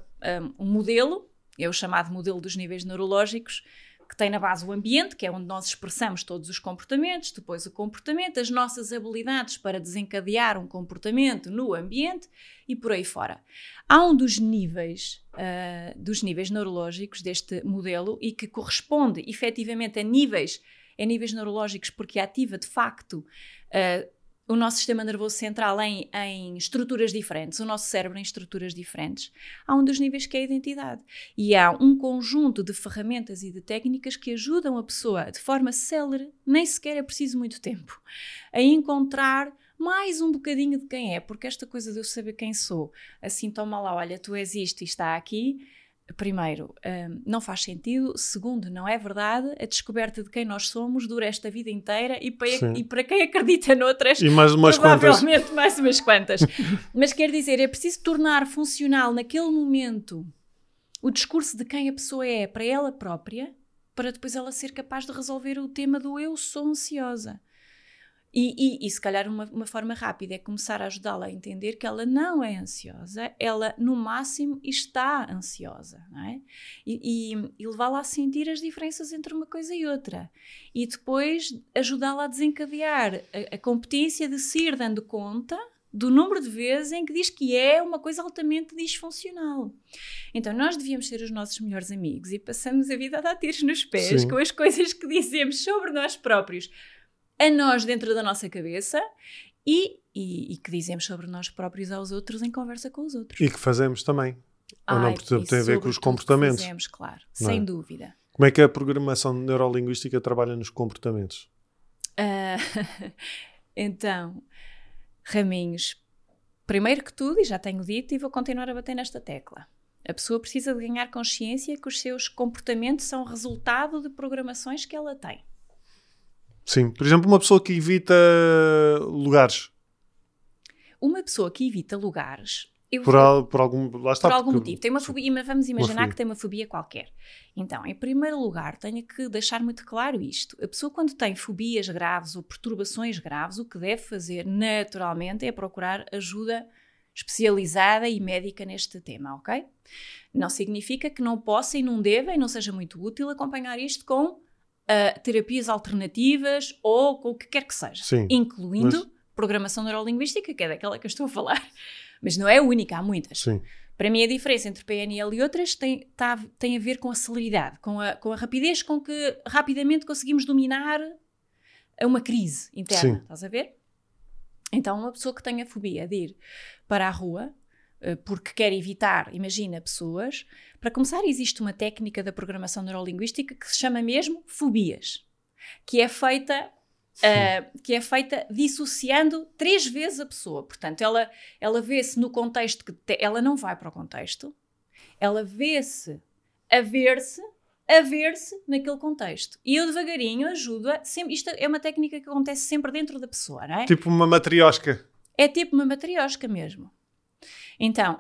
um, um modelo, é o chamado modelo dos níveis neurológicos, que tem na base o ambiente, que é onde nós expressamos todos os comportamentos, depois o comportamento, as nossas habilidades para desencadear um comportamento no ambiente e por aí fora. Há um dos níveis, uh, dos níveis neurológicos deste modelo e que corresponde efetivamente a níveis, a níveis neurológicos porque ativa de facto uh, o nosso sistema nervoso central em, em, estruturas diferentes, o nosso cérebro em estruturas diferentes, há um dos níveis que é a identidade. E há um conjunto de ferramentas e de técnicas que ajudam a pessoa de forma célere, nem sequer é preciso muito tempo, a encontrar mais um bocadinho de quem é, porque esta coisa de eu saber quem sou, assim toma lá, olha, tu isto e está aqui, primeiro, um, não faz sentido. Segundo, não é verdade. A descoberta de quem nós somos dura esta vida inteira e para, e para quem acredita *laughs* noutras, e mais umas provavelmente quantas. mais umas quantas. *laughs* Mas quer dizer, é preciso tornar funcional naquele momento o discurso de quem a pessoa é para ela própria, para depois ela ser capaz de resolver o tema do eu sou ansiosa. E, e, e, se calhar uma, uma, forma rápida é começar a ajudá-la a entender que ela não é ansiosa, ela no máximo está ansiosa, não é? E, e, e levá-la a sentir as diferenças entre uma coisa e outra. E depois ajudá-la a desencadear a, a competência de se ir dando conta do número de vezes em que diz que é uma coisa altamente disfuncional. Então, nós devíamos ser os nossos melhores amigos e passamos a vida a dar tiros nos pés Sim. com as coisas que dizemos sobre nós próprios a nós dentro da nossa cabeça e, e, e, que dizemos sobre nós próprios aos outros em conversa com os outros. E que fazemos também. Ai, Ou não, porque tem a ver com os comportamentos. Fazemos, claro, não sem é? dúvida. Como é que a programação neurolinguística trabalha nos comportamentos? Uh, *laughs* então, Raminhos, primeiro que tudo, e já tenho dito e vou continuar a bater nesta tecla, a pessoa precisa de ganhar consciência que os seus comportamentos são resultado de programações que ela tem. Sim, por exemplo, uma pessoa que evita lugares. Uma pessoa que evita lugares. por, al, por algum, lá está, por algum motivo. Tem uma fobia, vamos imaginar que tem uma fobia qualquer. Então, em primeiro lugar, tenho que deixar muito claro isto. A pessoa, quando tem fobias graves ou perturbações graves, o que deve fazer naturalmente é procurar ajuda especializada e médica neste tema, ok? Não significa que não possa e não deva e não seja muito útil acompanhar isto com uh, terapias alternativas ou com o que quer que seja, Sim, incluindo mas... programação neurolinguística, que é daquela que eu estou a falar. *laughs* Mas não é a única, há muitas. Sim. Para mim, a diferença entre PNL e outras tem, tá, tem a ver com a celeridade, com a, com a rapidez com que rapidamente conseguimos dominar uma crise interna. Sim. Estás a ver? Então, uma pessoa que tenha fobia de ir para a rua porque quer evitar, imagina, pessoas. Para começar, existe uma técnica da programação neurolinguística que se chama mesmo fobias, que é feita Uh, que é feita dissociando três vezes a pessoa. Portanto, ela, ela vê-se no contexto que te, ela não vai para o contexto, ela vê-se a ver-se, a ver-se naquele contexto. E eu devagarinho ajudo a, sempre, isto é uma técnica que acontece sempre dentro da pessoa, não é? Tipo uma matriosca. É tipo uma matriosca mesmo. Então,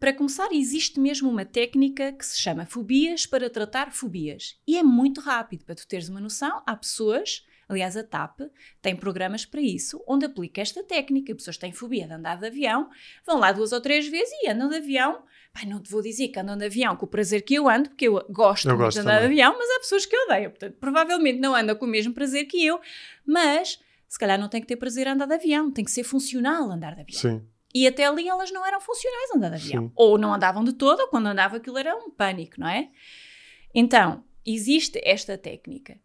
para começar, existe mesmo uma técnica que se chama fobias para tratar fobias. E é muito rápido. Para tu teres uma noção, há pessoas, aliás, a TAP tem programas para isso, onde aplica esta técnica. Pessoas têm fobia de andar de avião, vão lá duas ou três vezes e andam de avião. Pai, não te vou dizer que andam de avião com o prazer que eu ando, porque eu gosto, eu gosto de andar também. de avião, mas há pessoas que odeiam. Portanto, provavelmente não andam com o mesmo prazer que eu, mas se calhar não tem que ter prazer a andar de avião, tem que ser funcional andar de avião. Sim. E até ali elas não eram funcionais andar de avião. Sim. Ou não andavam de todo, ou quando andava aquilo era um pânico, não é? Então, existe esta técnica.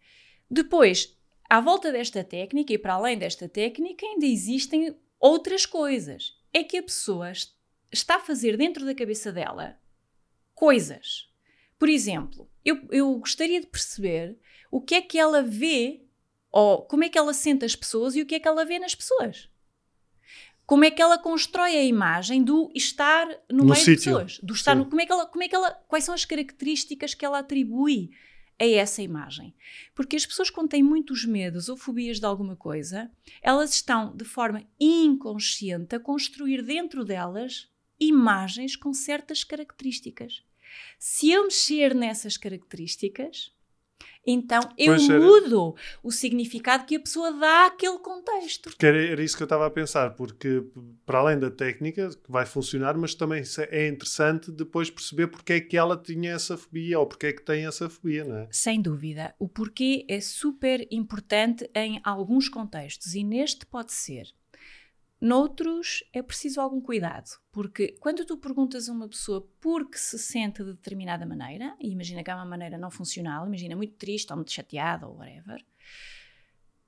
Depois, à volta desta técnica e para além desta técnica, ainda existem outras coisas. É que a pessoa está a fazer dentro da cabeça dela coisas. Por exemplo, eu, eu gostaria de perceber o que é que ela vê, ou como é que ela sente as pessoas e o que é que ela vê nas pessoas como é que ela constrói a imagem do estar no, no meio sítio. de pessoas, do estar no, como é que ela, como é que ela, quais são as características que ela atribui a essa imagem. Porque as pessoas quando têm muitos medos ou fobias de alguma coisa, elas estão de forma inconsciente a construir dentro delas imagens com certas características. Se eu mexer nessas características, então eu pois mudo era. o significado que a pessoa dá àquele contexto. Porque era, era isso que eu estava a pensar, porque para além da técnica que vai funcionar, mas também é interessante depois perceber porque é que ela tinha essa fobia ou porque é que tem essa fobia, não é? Sem dúvida. O porquê é super importante em alguns contextos e neste pode ser Noutros é preciso algum cuidado, porque quando tu perguntas a uma pessoa por que se sente de determinada maneira, e imagina que é uma maneira não funcional, imagina muito triste ou muito chateada ou whatever,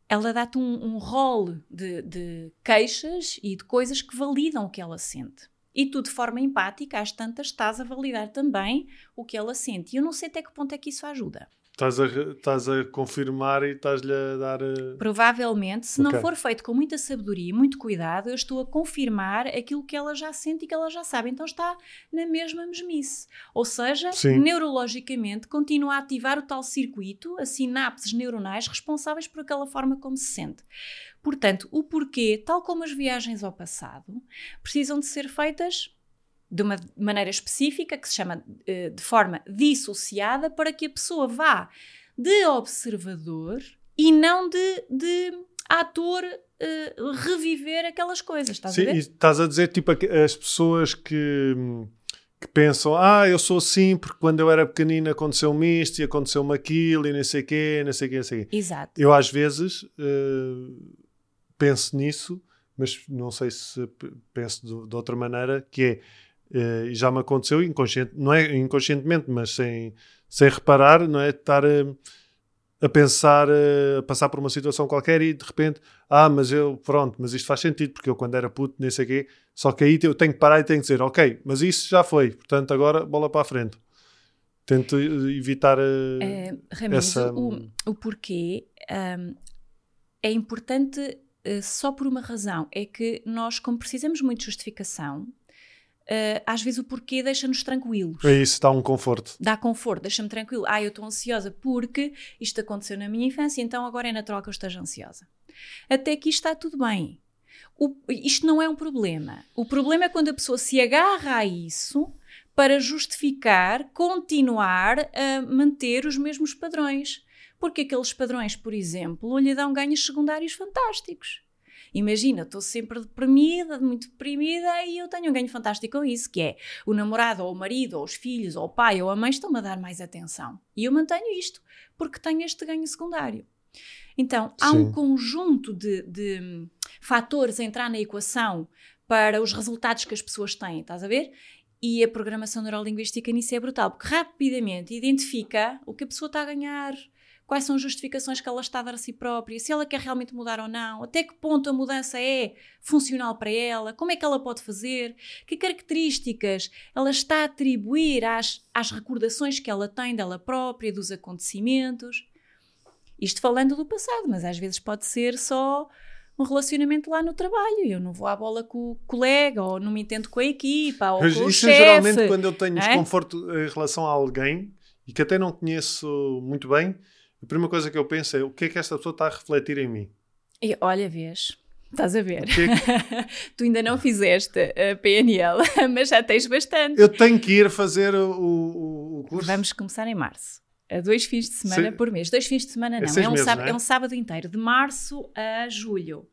ela dá-te um, um rol de, de queixas e de coisas que validam o que ela sente. E tu, de forma empática, às tantas, estás a validar também o que ela sente. E eu não sei até que ponto é que isso ajuda. Estás a, estás a confirmar e estás-lhe a dar. A... Provavelmente, se okay. não for feito com muita sabedoria e muito cuidado, eu estou a confirmar aquilo que ela já sente e que ela já sabe. Então está na mesma mesmice. Ou seja, Sim. neurologicamente continua a ativar o tal circuito, as sinapses neuronais responsáveis por aquela forma como se sente. Portanto, o porquê, tal como as viagens ao passado, precisam de ser feitas de uma maneira específica, que se chama uh, de forma dissociada, para que a pessoa vá de observador e não de, de ator uh, reviver aquelas coisas, estás Sim, a ver? e estás a dizer, tipo, as pessoas que, que pensam, ah, eu sou assim porque quando eu era pequenina aconteceu-me isto e aconteceu-me aquilo e não sei o quê, não sei o quê, não sei o quê. Exato. Eu às vezes eh, penso nisso, mas não sei se penso de, de outra maneira, que é, eh, e já me aconteceu inconsciente, não é inconscientemente, mas sem, sem reparar, não é? Estar eh, a pensar, eh, a passar por uma situação qualquer e de repente, ah, mas eu, pronto, mas isto faz sentido, porque eu quando era puto, nem sei o quê, só que aí eu tenho que parar e tenho que dizer, ok, mas isso já foi, portanto agora bola para a frente. Tento eh, evitar eh, Eh, Raminhos, essa- o, o porquê ahm, é importante eh, só por uma razão, é que nós, como precisamos muito de justificação, eh, às vezes o porquê deixa-nos tranquilos. É isso, dá um conforto. Dá conforto, deixa-me tranquilo. Ah, eu estou ansiosa porque isto aconteceu na minha infância, então agora é natural que eu esteja ansiosa. Até isto está tudo bem. O- isto não é um problema. O problema é quando a pessoa se agarra a isso para justificar, continuar a manter os mesmos padrões. Porque aqueles padrões, por exemplo, lhe dão ganhos secundários fantásticos. Imagina, estou sempre deprimida, muito deprimida, e eu tenho um ganho fantástico com isso, que é o namorado, ou o marido, ou os filhos, ou o pai, ou a mãe estão-me a dar mais atenção. E eu mantenho isto, porque tenho este ganho secundário. Então, há um Sim. conjunto de, de hum, fatores a entrar na equação para os resultados que as pessoas têm, estás a ver? E a programação neurolinguística nisso é brutal, porque rapidamente identifica o que a pessoa está a ganhar, quais são as justificações que ela está a dar a si própria, se ela quer realmente mudar ou não, até que ponto a mudança é funcional para ela, como é que ela pode fazer, que características ela está a atribuir às, às recordações que ela tem dela própria, dos acontecimentos. Isto falando do passado, mas às vezes pode ser só um relacionamento lá no trabalho. Eu não vou à bola com o colega, ou não me entendo com a equipa, ou Mas com o isso é geralmente chefe. quando eu tenho é? desconforto em relação a alguém e que até não conheço muito bem, a primeira coisa que eu penso é o que é que esta pessoa está a refletir em mim. E olha, vês, estás a ver. Que é que- *laughs* tu ainda não fizeste a PNL, *laughs* mas já tens bastante. eu tenho que ir fazer o, o, o curso. Vamos começar em março. A dois fins de semana Se- por mês. Dois fins de semana não. seis É, um meses, sábado, não é? é um sábado inteiro, de março a julho.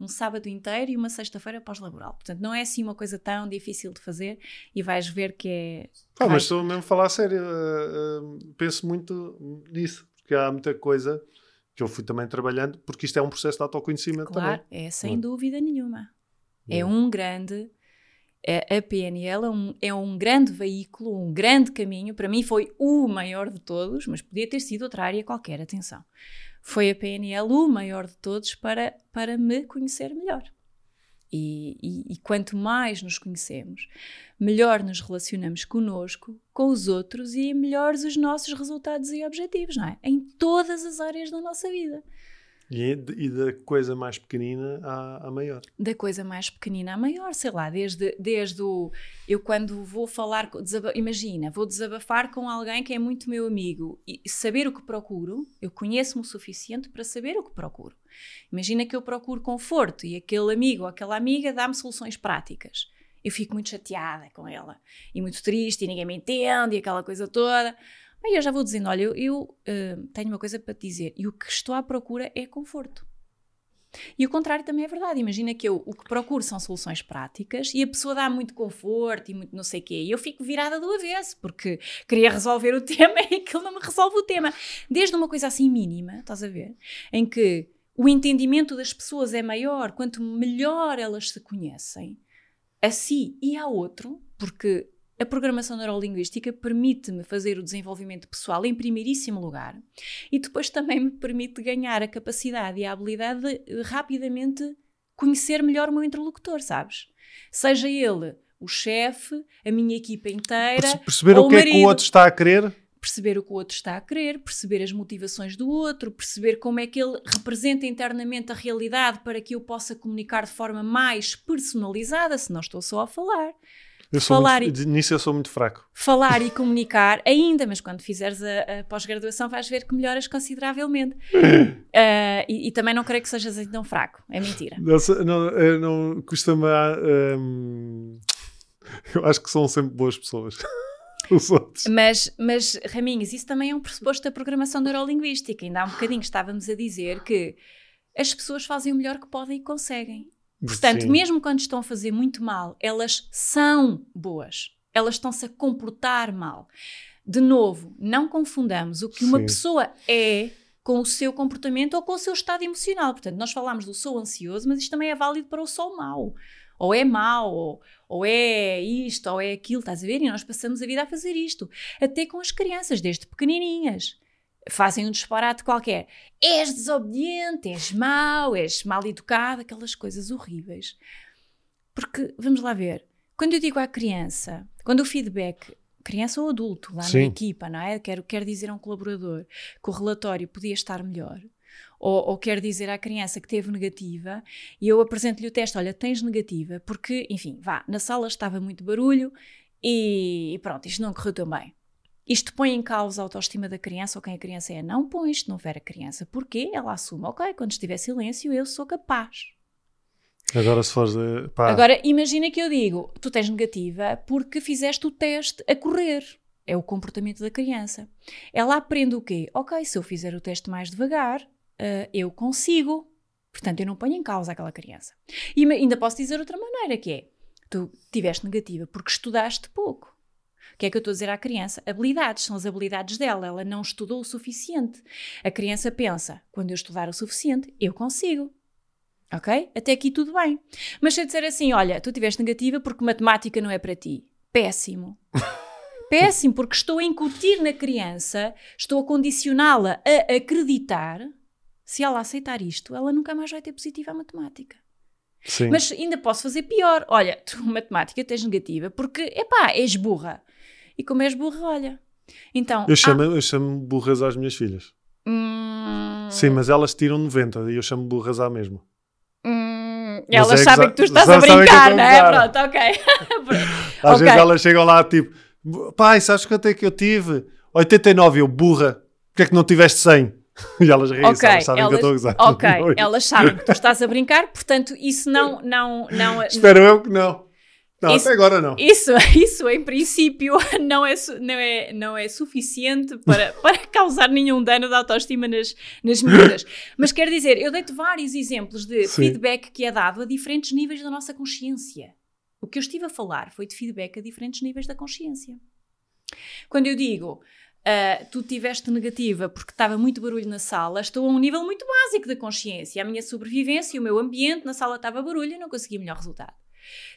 Um sábado inteiro e uma sexta-feira pós-laboral. Portanto, não é assim uma coisa tão difícil de fazer e vais ver que é. Ah, mas estou mesmo a falar a sério. uh, uh, penso muito nisso, porque há muita coisa que eu fui também trabalhando, porque isto é um processo de autoconhecimento Claro, também. é sem Claro. dúvida nenhuma. É um grande. é- A PNL é um, é um grande veículo, um grande caminho. Para mim foi o maior de todos, mas podia ter sido outra área qualquer, atenção. Foi a PNL o maior de todos para, para me conhecer melhor. E, e- e quanto mais nos conhecemos, melhor nos relacionamos conosco, com os outros e melhores os nossos resultados e objetivos, não é? Em todas as áreas da nossa vida. E, é e da coisa mais pequenina à, à maior. da coisa mais pequenina à maior, sei lá, desde, desde o. Eu, quando vou falar. imagina, vou desabafar com alguém que é muito meu amigo e saber o que procuro, eu conheço-me o suficiente para saber o que procuro. Imagina que eu procuro conforto e aquele amigo ou aquela amiga dá-me soluções práticas. Eu fico muito chateada com ela e muito triste e ninguém me entende e aquela coisa toda. Aí eu já vou dizendo: olha, eu, eu, eh, tenho uma coisa para te dizer e o que estou à procura é conforto. E o contrário também é verdade. Imagina que eu o que procuro são soluções práticas e a pessoa dá muito conforto e muito não sei o quê. E eu fico virada do avesso porque queria resolver o *laughs* tema e aquilo não me resolve o tema. Desde uma coisa assim mínima, estás a ver? Em que o entendimento das pessoas é maior quanto melhor elas se conhecem a si e ao outro, porque a programação neurolinguística permite-me fazer o desenvolvimento pessoal em primeiríssimo lugar e depois também me permite ganhar a capacidade e a habilidade de eh, rapidamente conhecer melhor o meu interlocutor, sabes? Seja ele o chefe, a minha equipa inteira, Perce- perceber ou o que é que o marido. outro está a querer. perceber o que o outro está a querer, perceber as motivações do outro, perceber como é que ele representa internamente a realidade para que eu possa comunicar de forma mais personalizada, se não estou só a falar. Eu sou Falar muito, Nisso eu sou muito fraco. falar e comunicar *laughs* ainda, mas quando fizeres a, a pós-graduação vais ver que melhoras consideravelmente. Ah, *coughs* e, e também não creio que sejas assim tão fraco, é mentira. Não, não, eu não custa-me. hum, eu acho que são sempre boas pessoas. *laughs* Mas, mas, Raminhos, isso também é um pressuposto da programação neurolinguística. Ainda há um bocadinho estávamos a dizer que as pessoas fazem o melhor que podem e conseguem. Portanto, Sim. mesmo quando estão a fazer muito mal, elas são boas. Elas estão-se a comportar mal. De novo, não confundamos o que uma Sim. pessoa é com o seu comportamento ou com o seu estado emocional. Portanto, nós falamos do sou ansioso, mas isto também é válido para o sou mau. Ou é mau, ou, ou é isto, ou é aquilo, estás a ver? E nós passamos a vida a fazer isto. Até com as crianças, desde pequenininhas. Fazem um disparate qualquer. És desobediente, és mau, és mal educado, aquelas coisas horríveis. Porque, vamos lá ver, quando eu digo à criança, quando o feedback, criança ou adulto, lá Sim. na equipa, não é? Quero, quero dizer a um colaborador que o relatório podia estar melhor, ou, ou quero dizer à criança que teve negativa, e eu apresento-lhe o teste, olha, tens negativa, porque, enfim, vá, na sala estava muito barulho e pronto, isto não correu tão bem. Isto põe em causa a autoestima da criança ou quem a criança é? Não põe isto, não ver a criança. Porquê? Ela assume, ok, quando estiver silêncio eu sou capaz. Agora se fores. eh, pá, Agora, imagina que eu digo, tu tens negativa porque fizeste o teste a correr. É o comportamento da criança. Ela aprende o quê? Ok, se eu fizer o teste mais devagar, ah, eu consigo. Portanto, eu não ponho em causa aquela criança. E ainda posso dizer outra maneira, que é, tu tiveste negativa porque estudaste pouco. O que é que eu estou a dizer à criança? Habilidades, são as habilidades dela. Ela não estudou o suficiente. A criança pensa, quando eu estudar o suficiente, eu consigo. Ok? Até aqui tudo bem. Mas se eu disser assim, olha, tu tiveste negativa porque matemática não é para ti. Péssimo. *laughs* Péssimo, porque estou a incutir na criança, estou a condicioná-la a acreditar, se ela aceitar isto, ela nunca mais vai ter positiva a matemática. sim. Mas ainda posso fazer pior. Olha, tu matemática tens negativa porque, epá, és burra. E como és burra, olha. Então, Eu chamo, eu chamo burras às minhas filhas. ah, hum, Sim, mas elas tiram 90 e eu chamo burras à mesma. hum, elas é sabem sa- que tu estás a brincar, não é? brincar. Pronto, ok. *laughs* Às Ok. vezes elas chegam lá tipo, pai, sabes quanto é que eu tive? 89, eu burra. Porquê é que não tiveste 100? *laughs* E elas riem, Ok, elas sabem que eu estou a gozar. ok, elas sabem que tu estás a brincar, portanto, isso não, não, não, Espero eu que não. Não, Isso- até agora não. Isso, *laughs* isso em princípio *laughs* não é, não é, não é suficiente para, *laughs* para causar nenhum dano de autoestima nas, nas miúdas. Mas quero dizer, eu dei-te vários exemplos de Sim. feedback que é dado a diferentes níveis da nossa consciência. O que eu estive a falar foi de feedback a diferentes níveis da consciência. Quando eu digo ah, tu tiveste negativa porque estava muito barulho na sala, estou a um nível muito básico da consciência. A minha sobrevivência, o meu ambiente, na sala estava barulho e não consegui melhor resultado.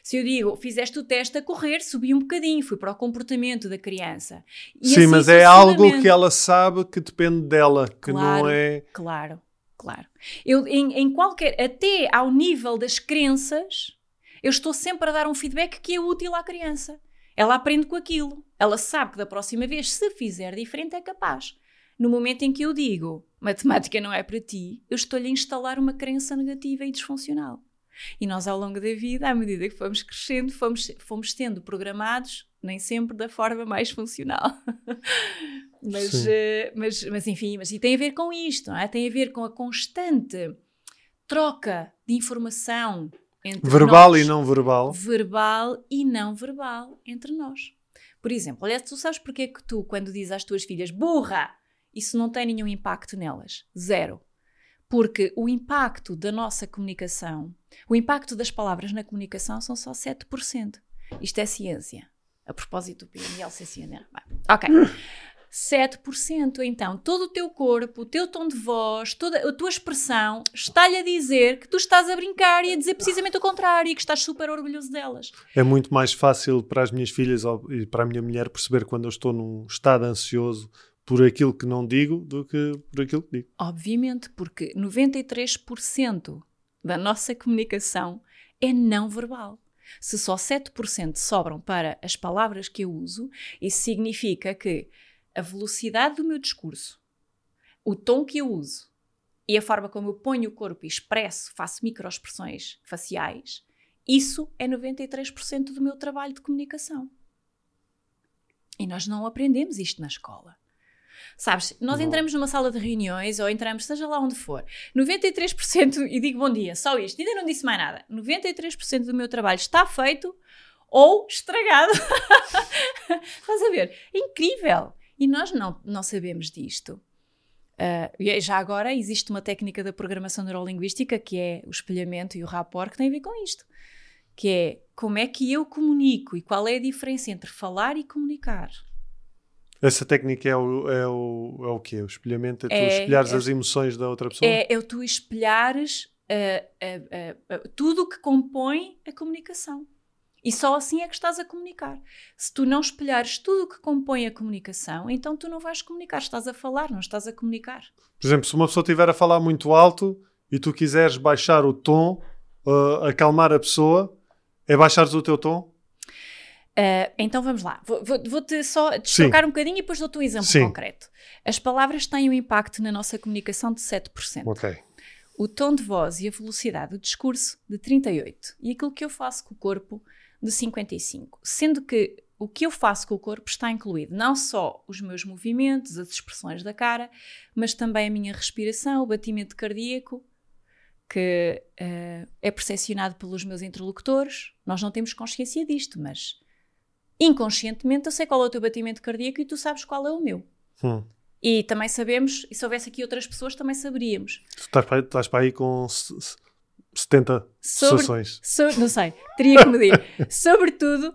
Se eu digo, fizeste o teste a correr, subi um bocadinho, fui para o comportamento da criança. E Sim, assim mas é algo que ela sabe que depende dela, que Claro. não é. Claro, claro. Eu, em, em qualquer, até ao nível das crenças, eu estou sempre a dar um feedback que é útil à criança. Ela aprende com aquilo. Ela sabe que da próxima vez, se fizer diferente, é capaz. No momento em que eu digo matemática não é para ti, eu estou-lhe a instalar uma crença negativa e disfuncional. E nós, ao longo da vida, à medida que fomos crescendo, fomos, fomos sendo programados, nem sempre da forma mais funcional. *laughs* mas, eh, mas, mas, enfim, mas e tem a ver com isto, é? Tem a ver com a constante troca de informação entre Verbal nós e não verbal. verbal e não verbal entre nós. Por exemplo, aliás, tu sabes porque é que tu, quando dizes às tuas filhas burra, isso não tem nenhum impacto nelas? Zero. Porque o impacto da nossa comunicação, o impacto das palavras na comunicação são só 7%. Isto é ciência. A propósito do PNL, ser ciência. Vai. Ok. 7%. Então, todo o teu corpo, o teu tom de voz, toda a tua expressão está-lhe a dizer que tu estás a brincar e a dizer precisamente o contrário e que estás super orgulhoso delas. É muito mais fácil para as minhas filhas e para a minha mulher perceber quando eu estou num estado ansioso por aquilo que não digo do que por aquilo que digo. Obviamente, porque 93% da nossa comunicação é não verbal. Se só 7% sobram para as palavras que eu uso, isso significa que a velocidade do meu discurso, o tom que eu uso e a forma como eu ponho o corpo e expresso, faço microexpressões faciais, isso é 93% do meu trabalho de comunicação. E nós não aprendemos isto na escola. Sabes, nós Não. entramos numa sala de reuniões ou entramos, seja lá onde for, 93%, *laughs* e digo bom dia, só isto, ainda não disse mais nada, 93% do meu trabalho está feito ou estragado. *laughs* Estás a ver? É incrível. E nós não, não sabemos disto. Uh, já agora existe uma técnica da programação neurolinguística que é o espelhamento e o rapport que tem a ver com isto. Que é como é que eu comunico e qual é a diferença entre falar e comunicar. Essa técnica é o, é o, é o quê? O espelhamento? É tu é, espelhares é, as emoções da outra pessoa? É, é tu espelhares uh, uh, uh, tudo o que compõe a comunicação. E só assim é que estás a comunicar. Se tu não espelhares tudo o que compõe a comunicação, então tu não vais comunicar. Estás a falar, não estás a comunicar. Por exemplo, se uma pessoa estiver a falar muito alto e tu quiseres baixar o tom, uh, acalmar a pessoa, é baixares o teu tom? Uh, então vamos lá. Vou-te vou, vou só deslocar um bocadinho e depois dou-te um exemplo Sim. concreto. As palavras têm um impacto na nossa comunicação de 7%. Ok. O tom de voz e a velocidade do discurso de 38%. E aquilo que eu faço com o corpo de 55. Sendo que o que eu faço com o corpo está incluído não só os meus movimentos, as expressões da cara, mas também a minha respiração, o batimento cardíaco, que uh, é percepcionado pelos meus interlocutores. Nós não temos consciência disto, mas inconscientemente eu sei qual é o teu batimento cardíaco e tu sabes qual é o meu. Hum. E também sabemos, e se houvesse aqui outras pessoas, também saberíamos. Tu estás para aí, estás para aí com 70 sobre, sessões. Sobre, não sei, teria que medir. *laughs* sobretudo,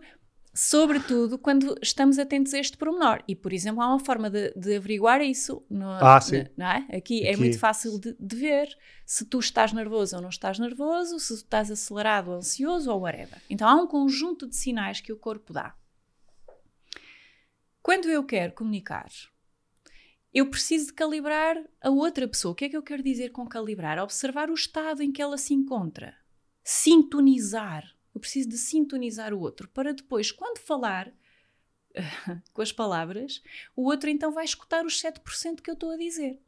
sobretudo quando estamos atentos a este pormenor. E, por exemplo, há uma forma de, de averiguar isso. No, ah, sim. não é? Aqui, Aqui, é muito fácil de, de, ver se tu estás nervoso ou não estás nervoso, se tu estás acelerado ou ansioso ou whatever. Então há um conjunto de sinais que o corpo dá. Quando eu quero comunicar eu preciso de calibrar a outra pessoa. O que é que eu quero dizer com calibrar? Observar o estado em que ela se encontra. Sintonizar. Eu preciso de sintonizar o outro para depois, quando falar *laughs* com as palavras, o outro então vai escutar os 7% que eu estou a dizer.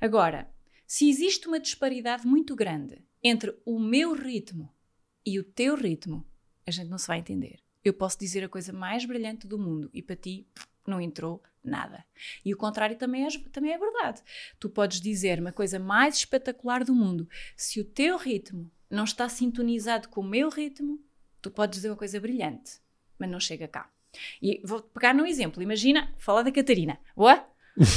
Agora, se existe uma disparidade muito grande entre o meu ritmo e o teu ritmo, a gente não se vai entender. Eu posso dizer a coisa mais brilhante do mundo e para ti não entrou nada. E o contrário também é, também é verdade. Tu podes dizer uma coisa mais espetacular do mundo. Se o teu ritmo não está sintonizado com o meu ritmo, tu podes dizer uma coisa brilhante, mas não chega cá. E vou pegar num exemplo. Imagina, fala da Catarina. Boa?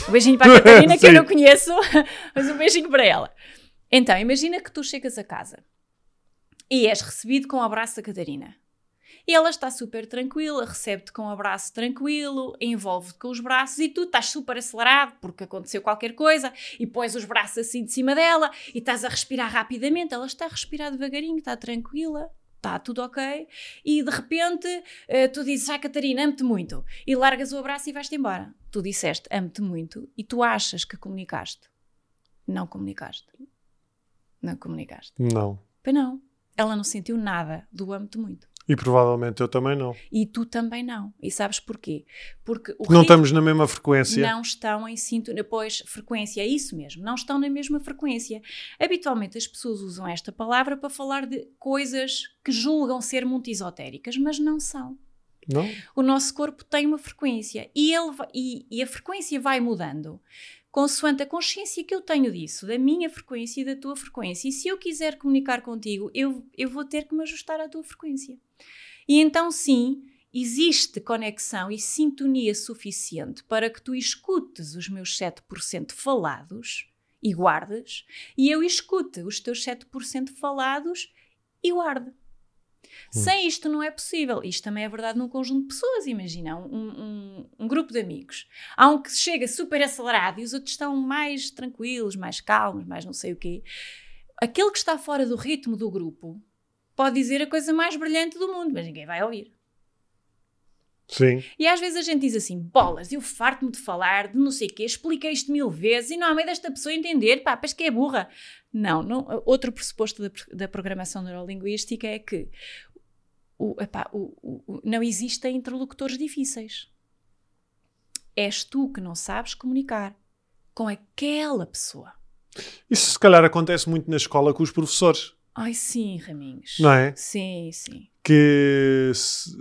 Um beijinho para a *laughs* Catarina, que eu não conheço, *laughs* mas um beijinho para ela. Então, imagina que tu chegas a casa e és recebido com o um abraço da Catarina. E ela está super tranquila, recebe-te com um abraço tranquilo, envolve-te com os braços e tu estás super acelerado porque aconteceu qualquer coisa e pões os braços assim de cima dela e estás a respirar rapidamente. Ela está a respirar devagarinho, está tranquila, está tudo ok, e de repente uh, tu dizes, ah, Catarina, amo-te muito, e largas o abraço e vais-te embora. Tu disseste, amo-te muito, e tu achas que comunicaste. Não comunicaste. Não comunicaste. Não. Pois não. Ela não sentiu nada do amo-te muito. E provavelmente eu também não. E tu também não. E sabes porquê? Porque não estamos na mesma frequência. Não estão em sintonia. Pois, frequência, é isso mesmo. Não estão na mesma frequência. Habitualmente as pessoas usam esta palavra para falar de coisas que julgam ser muito esotéricas, mas não são. Não? O nosso corpo tem uma frequência e, ele, e, e a frequência vai mudando consoante a consciência que eu tenho disso, da minha frequência e da tua frequência. E se eu quiser comunicar contigo, eu, eu vou ter que me ajustar à tua frequência. E então, sim, existe conexão e sintonia suficiente para que tu escutes os meus 7% falados e guardes, e eu escute os teus 7% falados e guarde. Hum. Sem isto não é possível. Isto também é verdade num conjunto de pessoas. Imagina, um, um, um, grupo de amigos. Há um que chega super acelerado e os outros estão mais tranquilos, mais calmos, mais não sei o quê. Aquele que está fora do ritmo do grupo pode dizer a coisa mais brilhante do mundo, mas ninguém vai ouvir. Sim. E às vezes a gente diz assim: bolas, eu farto-me de falar, de não sei o quê, expliquei isto mil vezes e não há meio desta pessoa entender, pá, parece que é burra. Não, não outro pressuposto da, da programação neurolinguística é que o, epá, o, o, não existem interlocutores difíceis. És tu que não sabes comunicar com aquela pessoa. Isso se calhar acontece muito na escola com os professores. Ai, sim, Raminhos. Não é? Sim, sim. Que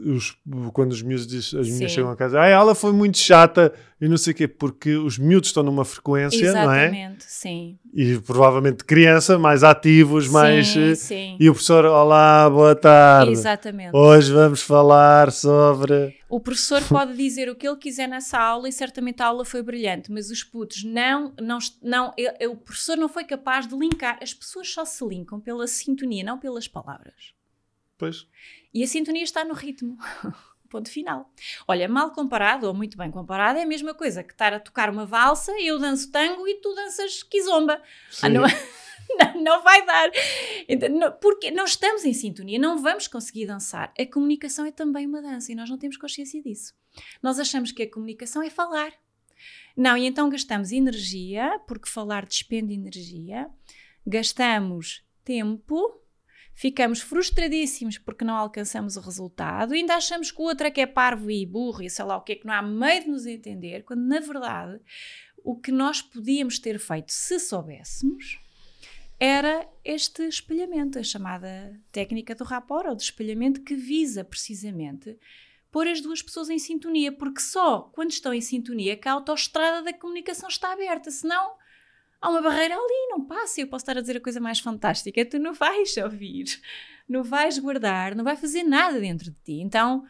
os- quando os miúdos diz- as Sim. chegam a casa, ah, ela foi muito chata e não sei o quê, porque os miúdos estão numa frequência, não é? Exatamente, sim. E provavelmente de criança, mais ativos, mais. sim, eh, sim. E o professor, olá, boa tarde. Exatamente. Hoje vamos falar sobre. O professor pode dizer o que ele quiser nessa aula e certamente a aula foi brilhante, mas os putos não, não, não ele- o professor não foi capaz de linkar. As pessoas só se linkam pela sintonia, não pelas palavras. Pois. E a sintonia está no ritmo. *laughs* Ponto final. Olha, mal comparado ou muito bem comparado é a mesma coisa que estar a tocar uma valsa e eu danço tango e tu danças kizomba. Ah, não, *laughs* não, não vai dar. Então, porque não estamos em sintonia, não vamos conseguir dançar. A comunicação é também uma dança e nós não temos consciência disso. Nós achamos que a comunicação é falar. Não, e então gastamos energia, porque falar despende energia, gastamos tempo, ficamos frustradíssimos porque não alcançamos o resultado, ainda achamos que o outro é que é parvo e burro e sei lá o que é que não há meio de nos entender, quando na verdade o que nós podíamos ter feito se soubéssemos era este espelhamento, a chamada técnica do rapport ou de espelhamento que visa precisamente pôr as duas pessoas em sintonia, porque só quando estão em sintonia que a autoestrada da comunicação está aberta, senão há uma barreira ali, não passa. Eu posso estar a dizer a coisa mais fantástica, tu não vais ouvir, não vais guardar, não vai fazer nada dentro de ti. Então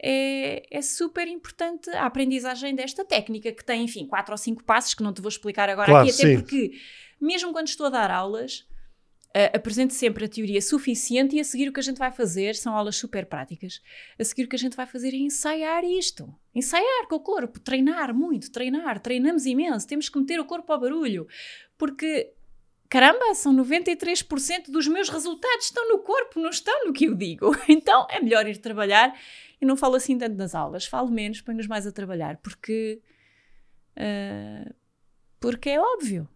é, é super importante a aprendizagem desta técnica, que tem, enfim, quatro ou cinco passos que não te vou explicar agora Claro, aqui, até sim. porque, mesmo quando estou a dar aulas, Uh, apresento sempre a teoria suficiente e a seguir o que a gente vai fazer são aulas super práticas. A seguir o que a gente vai fazer é ensaiar isto. Ensaiar com o corpo, treinar muito, treinar, treinamos imenso, temos que meter o corpo ao barulho, porque caramba, são 93% dos meus resultados estão no corpo, não estão no que eu digo. *laughs* Então é melhor ir trabalhar. E não falo assim tanto nas aulas, falo menos, ponho-nos mais a trabalhar, porque uh, porque é óbvio.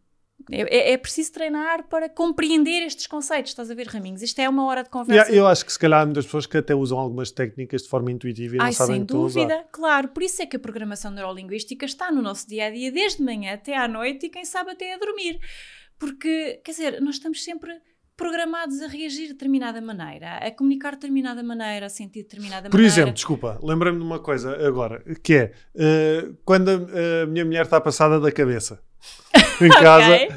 É, é, preciso treinar para compreender estes conceitos. Estás a ver, Raminhos? Isto é uma hora de conversa. Yeah, eu acho que se calhar há muitas pessoas que até usam algumas técnicas de forma intuitiva e Ai, não sabem sem que estão a usar. dúvida, claro. Por isso é que a programação neurolinguística está no nosso dia a dia, desde manhã até à noite e quem sabe até a dormir. Porque, quer dizer, nós estamos sempre programados a reagir de determinada maneira, a comunicar de determinada maneira, a sentir de determinada Por maneira. exemplo, desculpa, lembrei-me de uma coisa agora, que é uh, quando a, a, minha mulher está passada da cabeça *laughs* em casa Ok.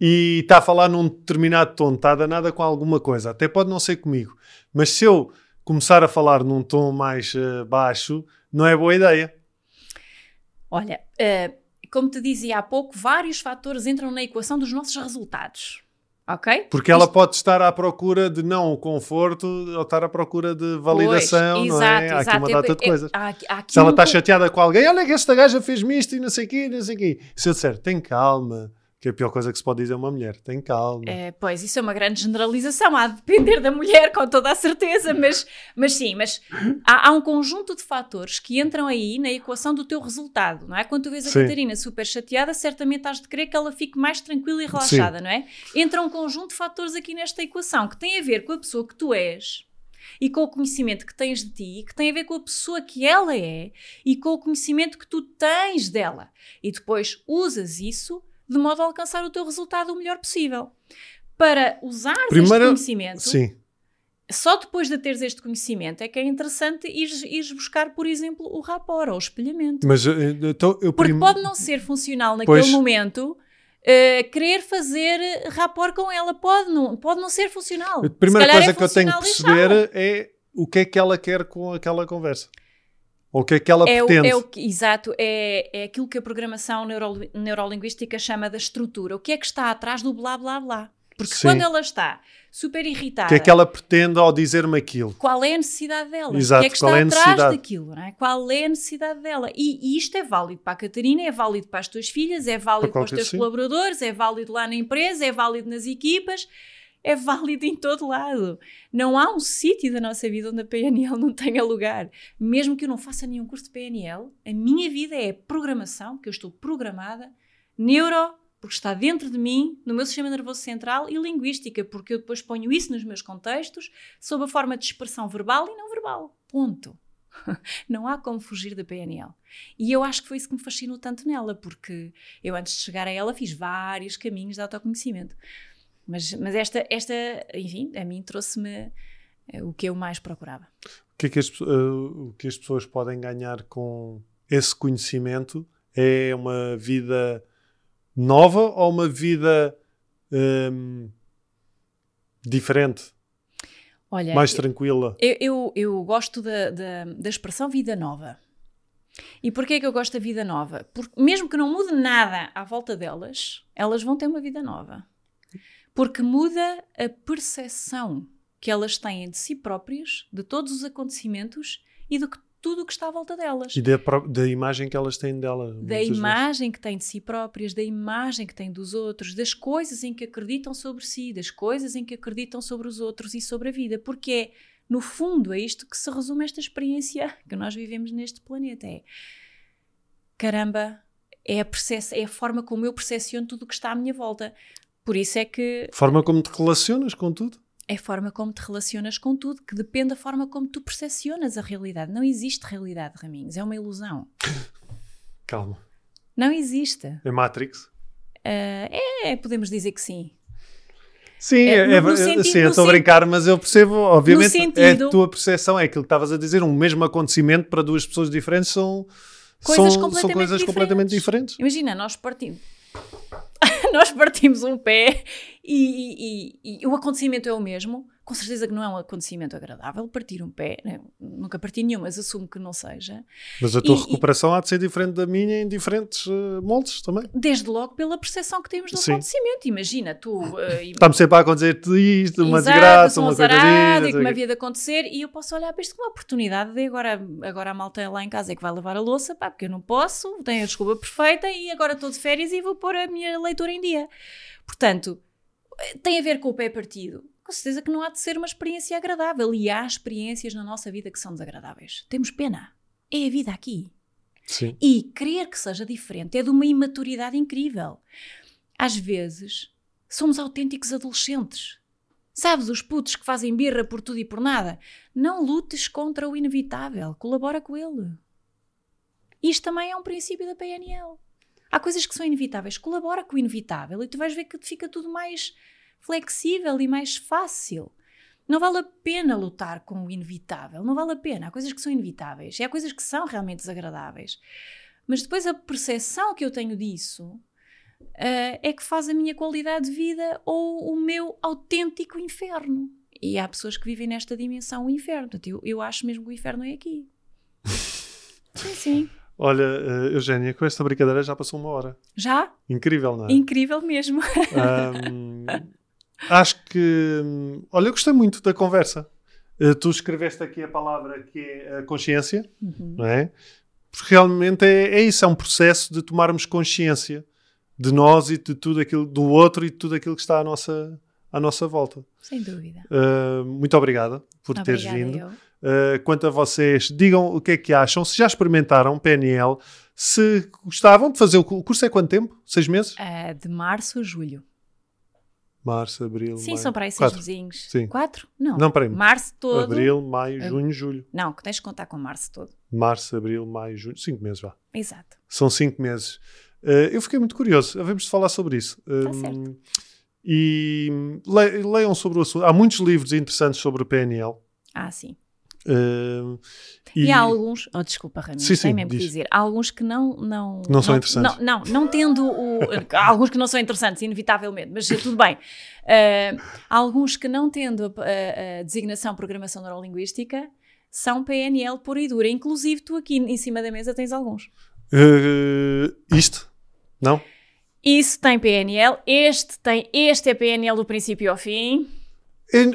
e está a falar num determinado tom, está danada com alguma coisa, até pode não ser comigo, mas se eu começar a falar num tom mais uh, baixo, não é boa ideia. Olha, uh, como te dizia há pouco, vários fatores entram na equação dos nossos resultados. Ok? Porque ela pode estar à procura de não o conforto ou estar à procura de validação, pois, não exato, é? Há aqui uma data Eu- de eu- coisas. há há Se ela um está chateada com alguém, olha que esta gaja fez-me isto e não sei o quê, não sei o quê. Se eu disser, tem calma, que é a pior coisa que se pode dizer a uma mulher, tem calma. É, pois, isso é uma grande generalização, há de depender da mulher, com toda a certeza, mas, mas sim, mas há, há um conjunto de fatores que entram aí na equação do teu resultado, não é? Quando tu vês a Sim. Catarina super chateada, certamente has de querer que ela fique mais tranquila e relaxada, não é? Entra um conjunto de fatores aqui nesta equação que tem a ver com a pessoa que tu és e com o conhecimento que tens de ti, que tem a ver com a pessoa que ela é e com o conhecimento que tu tens dela. E depois usas isso de modo a alcançar o teu resultado o melhor possível. Para usar este conhecimento, Sim, só depois de teres este conhecimento é que é interessante ires, ires buscar, por exemplo, o rapport ou o espelhamento. mas eh, então eu Porque pode não ser funcional naquele Pois. momento. eh, querer fazer rapport com ela pode não, pode não ser funcional. a primeira coisa é que eu tenho que perceber é o que é que ela quer com aquela conversa. Ou o que é que ela É o, pretende. é o que, exato, é, é aquilo que a programação neuro, neurolinguística chama da estrutura. O que é que está atrás do blá blá blá? Porque Sim. quando ela está super irritada, O que é que ela pretende ao dizer-me aquilo? qual é a necessidade dela? Exato, o que é que qual está é atrás necessidade? daquilo? Não é? Qual é a necessidade dela? E, e isto é válido para a Catarina, é válido para as tuas filhas, é válido Para para, os teus sim. colaboradores, é válido lá na empresa, é válido nas equipas, é válido em todo lado. Não há um sítio da nossa vida onde a PNL não tenha lugar. Mesmo que eu não faça nenhum curso de PNL, a minha vida é programação, que eu estou programada, neuro, porque está dentro de mim, no meu sistema nervoso central, e linguística, porque eu depois ponho isso nos meus contextos, sob a forma de expressão verbal e não verbal. Ponto. *laughs* Não há como fugir da PNL. E eu acho que foi isso que me fascinou tanto nela, porque eu antes de chegar a ela fiz vários caminhos de autoconhecimento. Mas, mas esta, esta, enfim, a mim trouxe-me é o que eu mais procurava. O que, é que as, uh, o que as pessoas podem ganhar com esse conhecimento é uma vida nova ou uma vida um, diferente? Olha, mais tranquila? Eu, eu, eu gosto da, da, da, expressão vida nova. E porquê é que eu gosto da vida nova? Porque mesmo que não mude nada à volta delas, elas vão ter uma vida nova. Porque muda a percepção que elas têm de si próprias, de todos os acontecimentos e que tudo o que está à volta delas. E da, da imagem que elas têm dela. Da imagem vezes. que têm de si próprias, da imagem que têm dos outros, das coisas em que acreditam sobre si, das coisas em que acreditam sobre os outros e sobre a vida. Porque é, no fundo, é isto que se resume esta experiência *laughs* que nós vivemos neste planeta. É, caramba, é a, é a forma como eu percepciono tudo o que está à minha volta. Por isso é que... Forma como te relacionas com tudo é a forma como te relacionas com tudo, que depende da forma como tu percepcionas a realidade. Não existe realidade, Raminhos, é uma ilusão. *laughs* Calma. Não existe. É Matrix? Uh, é, podemos dizer que sim. Sim, é, é, é sentido, sim eu estou a brincar, mas eu percebo, obviamente, sentido, é a tua percepção, é aquilo que estavas a dizer, um mesmo acontecimento para duas pessoas diferentes são coisas, são, completamente, são coisas diferentes. completamente diferentes. Imagina, nós partimos, nós partimos um pé e, e, e, o acontecimento é o mesmo. Com certeza que não é um acontecimento agradável partir um pé, né? nunca parti nenhum, mas assumo que não seja. Mas a tua e, recuperação há de ser diferente da minha em diferentes uh, moldes também. Desde logo pela percepção que temos do Sim. acontecimento. Imagina, tu. Uh, Está-me sempre a acontecer isto, uma Exato, desgraça, uma coisa disso. e que me havia de acontecer, e eu posso olhar para isto como uma oportunidade de agora, agora a malta lá em casa é que vai lavar a louça, pá, porque eu não posso, tenho a desculpa perfeita e agora estou de férias e vou pôr a minha leitura em dia. Portanto, tem a ver com o pé partido. Com certeza que não há de ser uma experiência agradável. E há experiências na nossa vida que são desagradáveis. Temos pena. É a vida aqui. Sim. E querer que seja diferente é de uma imaturidade incrível. Às vezes, somos autênticos adolescentes. Sabes, os putos que fazem birra por tudo e por nada. Não lutes contra o inevitável. Colabora com ele. Isto também é um princípio da PNL. Há coisas que são inevitáveis. Colabora com o inevitável e tu vais ver que fica tudo mais flexível e mais fácil. Não vale a pena lutar com o inevitável. Não vale a pena. Há coisas que são inevitáveis. E há coisas que são realmente desagradáveis. Mas depois a percepção que eu tenho disso uh, é que faz a minha qualidade de vida ou o meu autêntico inferno. E há pessoas que vivem nesta dimensão o inferno. Portanto, eu, eu acho mesmo que o inferno é aqui. *laughs* sim, sim. Olha, uh, Eugénia, com esta brincadeira já passou uma hora. Já? Incrível, não é? Incrível mesmo. Um, *laughs* acho que. Olha, eu gostei muito da conversa. Uh, tu escreveste aqui a palavra que é a consciência, uhum. não é? Porque realmente é, é isso, é um processo de tomarmos consciência de nós e de tudo aquilo, do outro e de tudo aquilo que está à nossa, à nossa volta. Sem dúvida. Uh, muito obrigada por Obrigada teres vindo. Uh, quanto a vocês, digam o que é que acham, se já experimentaram PNL, se gostavam de fazer o curso. É quanto tempo? Seis meses? De março a julho. Março, abril, Sim, maio. são para aí seis vizinhos. Sim. Quatro? Não. Não, para aí. Março todo. Abril, maio, junho, julho. Não, que tens de contar com março todo. Março, abril, maio, junho. Cinco meses, vá. Exato. São cinco meses. Uh, eu fiquei muito curioso. Havemos de falar sobre isso. Está um, certo. E le leiam sobre o assunto. Há muitos livros interessantes sobre o PNL. Ah, sim. Uh, e... e... há alguns, oh, desculpa, Ramiro, sim, sim, mesmo diz. dizer, há alguns que não. Não, não são interessantes. Não, não, não tendo o. há alguns que não são interessantes, inevitavelmente, mas tudo bem. Uh, há alguns que não tendo a, a, a, designação Programação Neurolinguística são PNL pura e dura. Inclusive, tu aqui em cima da mesa tens alguns. Uh, isto? Não? Isso tem PNL, este tem, este é PNL do princípio ao fim.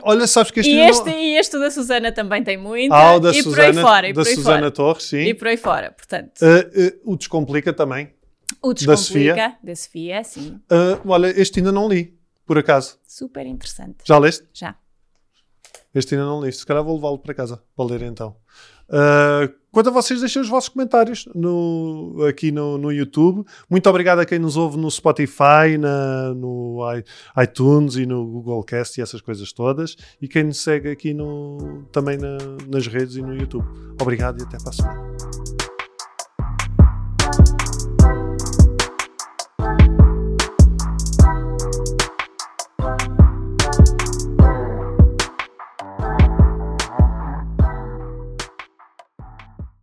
Olha, sabes que este. E este, não... e este da Susana também tem muito. Ah, o da e Susana, por aí fora. E da Susana fora. Torres, sim. E por aí fora, portanto. Uh, uh, o Descomplica também. O Descomplica, da Sofia, da Sofia sim. Uh, olha, este ainda não li, por acaso. Super interessante. Já leste? Já. Este ainda não li. Se calhar vou levá-lo para casa para ler então. Uh, quanto a vocês, deixem os vossos comentários no, aqui no, no YouTube. Muito obrigado a quem nos ouve no Spotify, na, no iTunes e no Google Cast e essas coisas todas. E quem nos segue aqui no, também na, nas redes e no YouTube. Obrigado e até para a semana.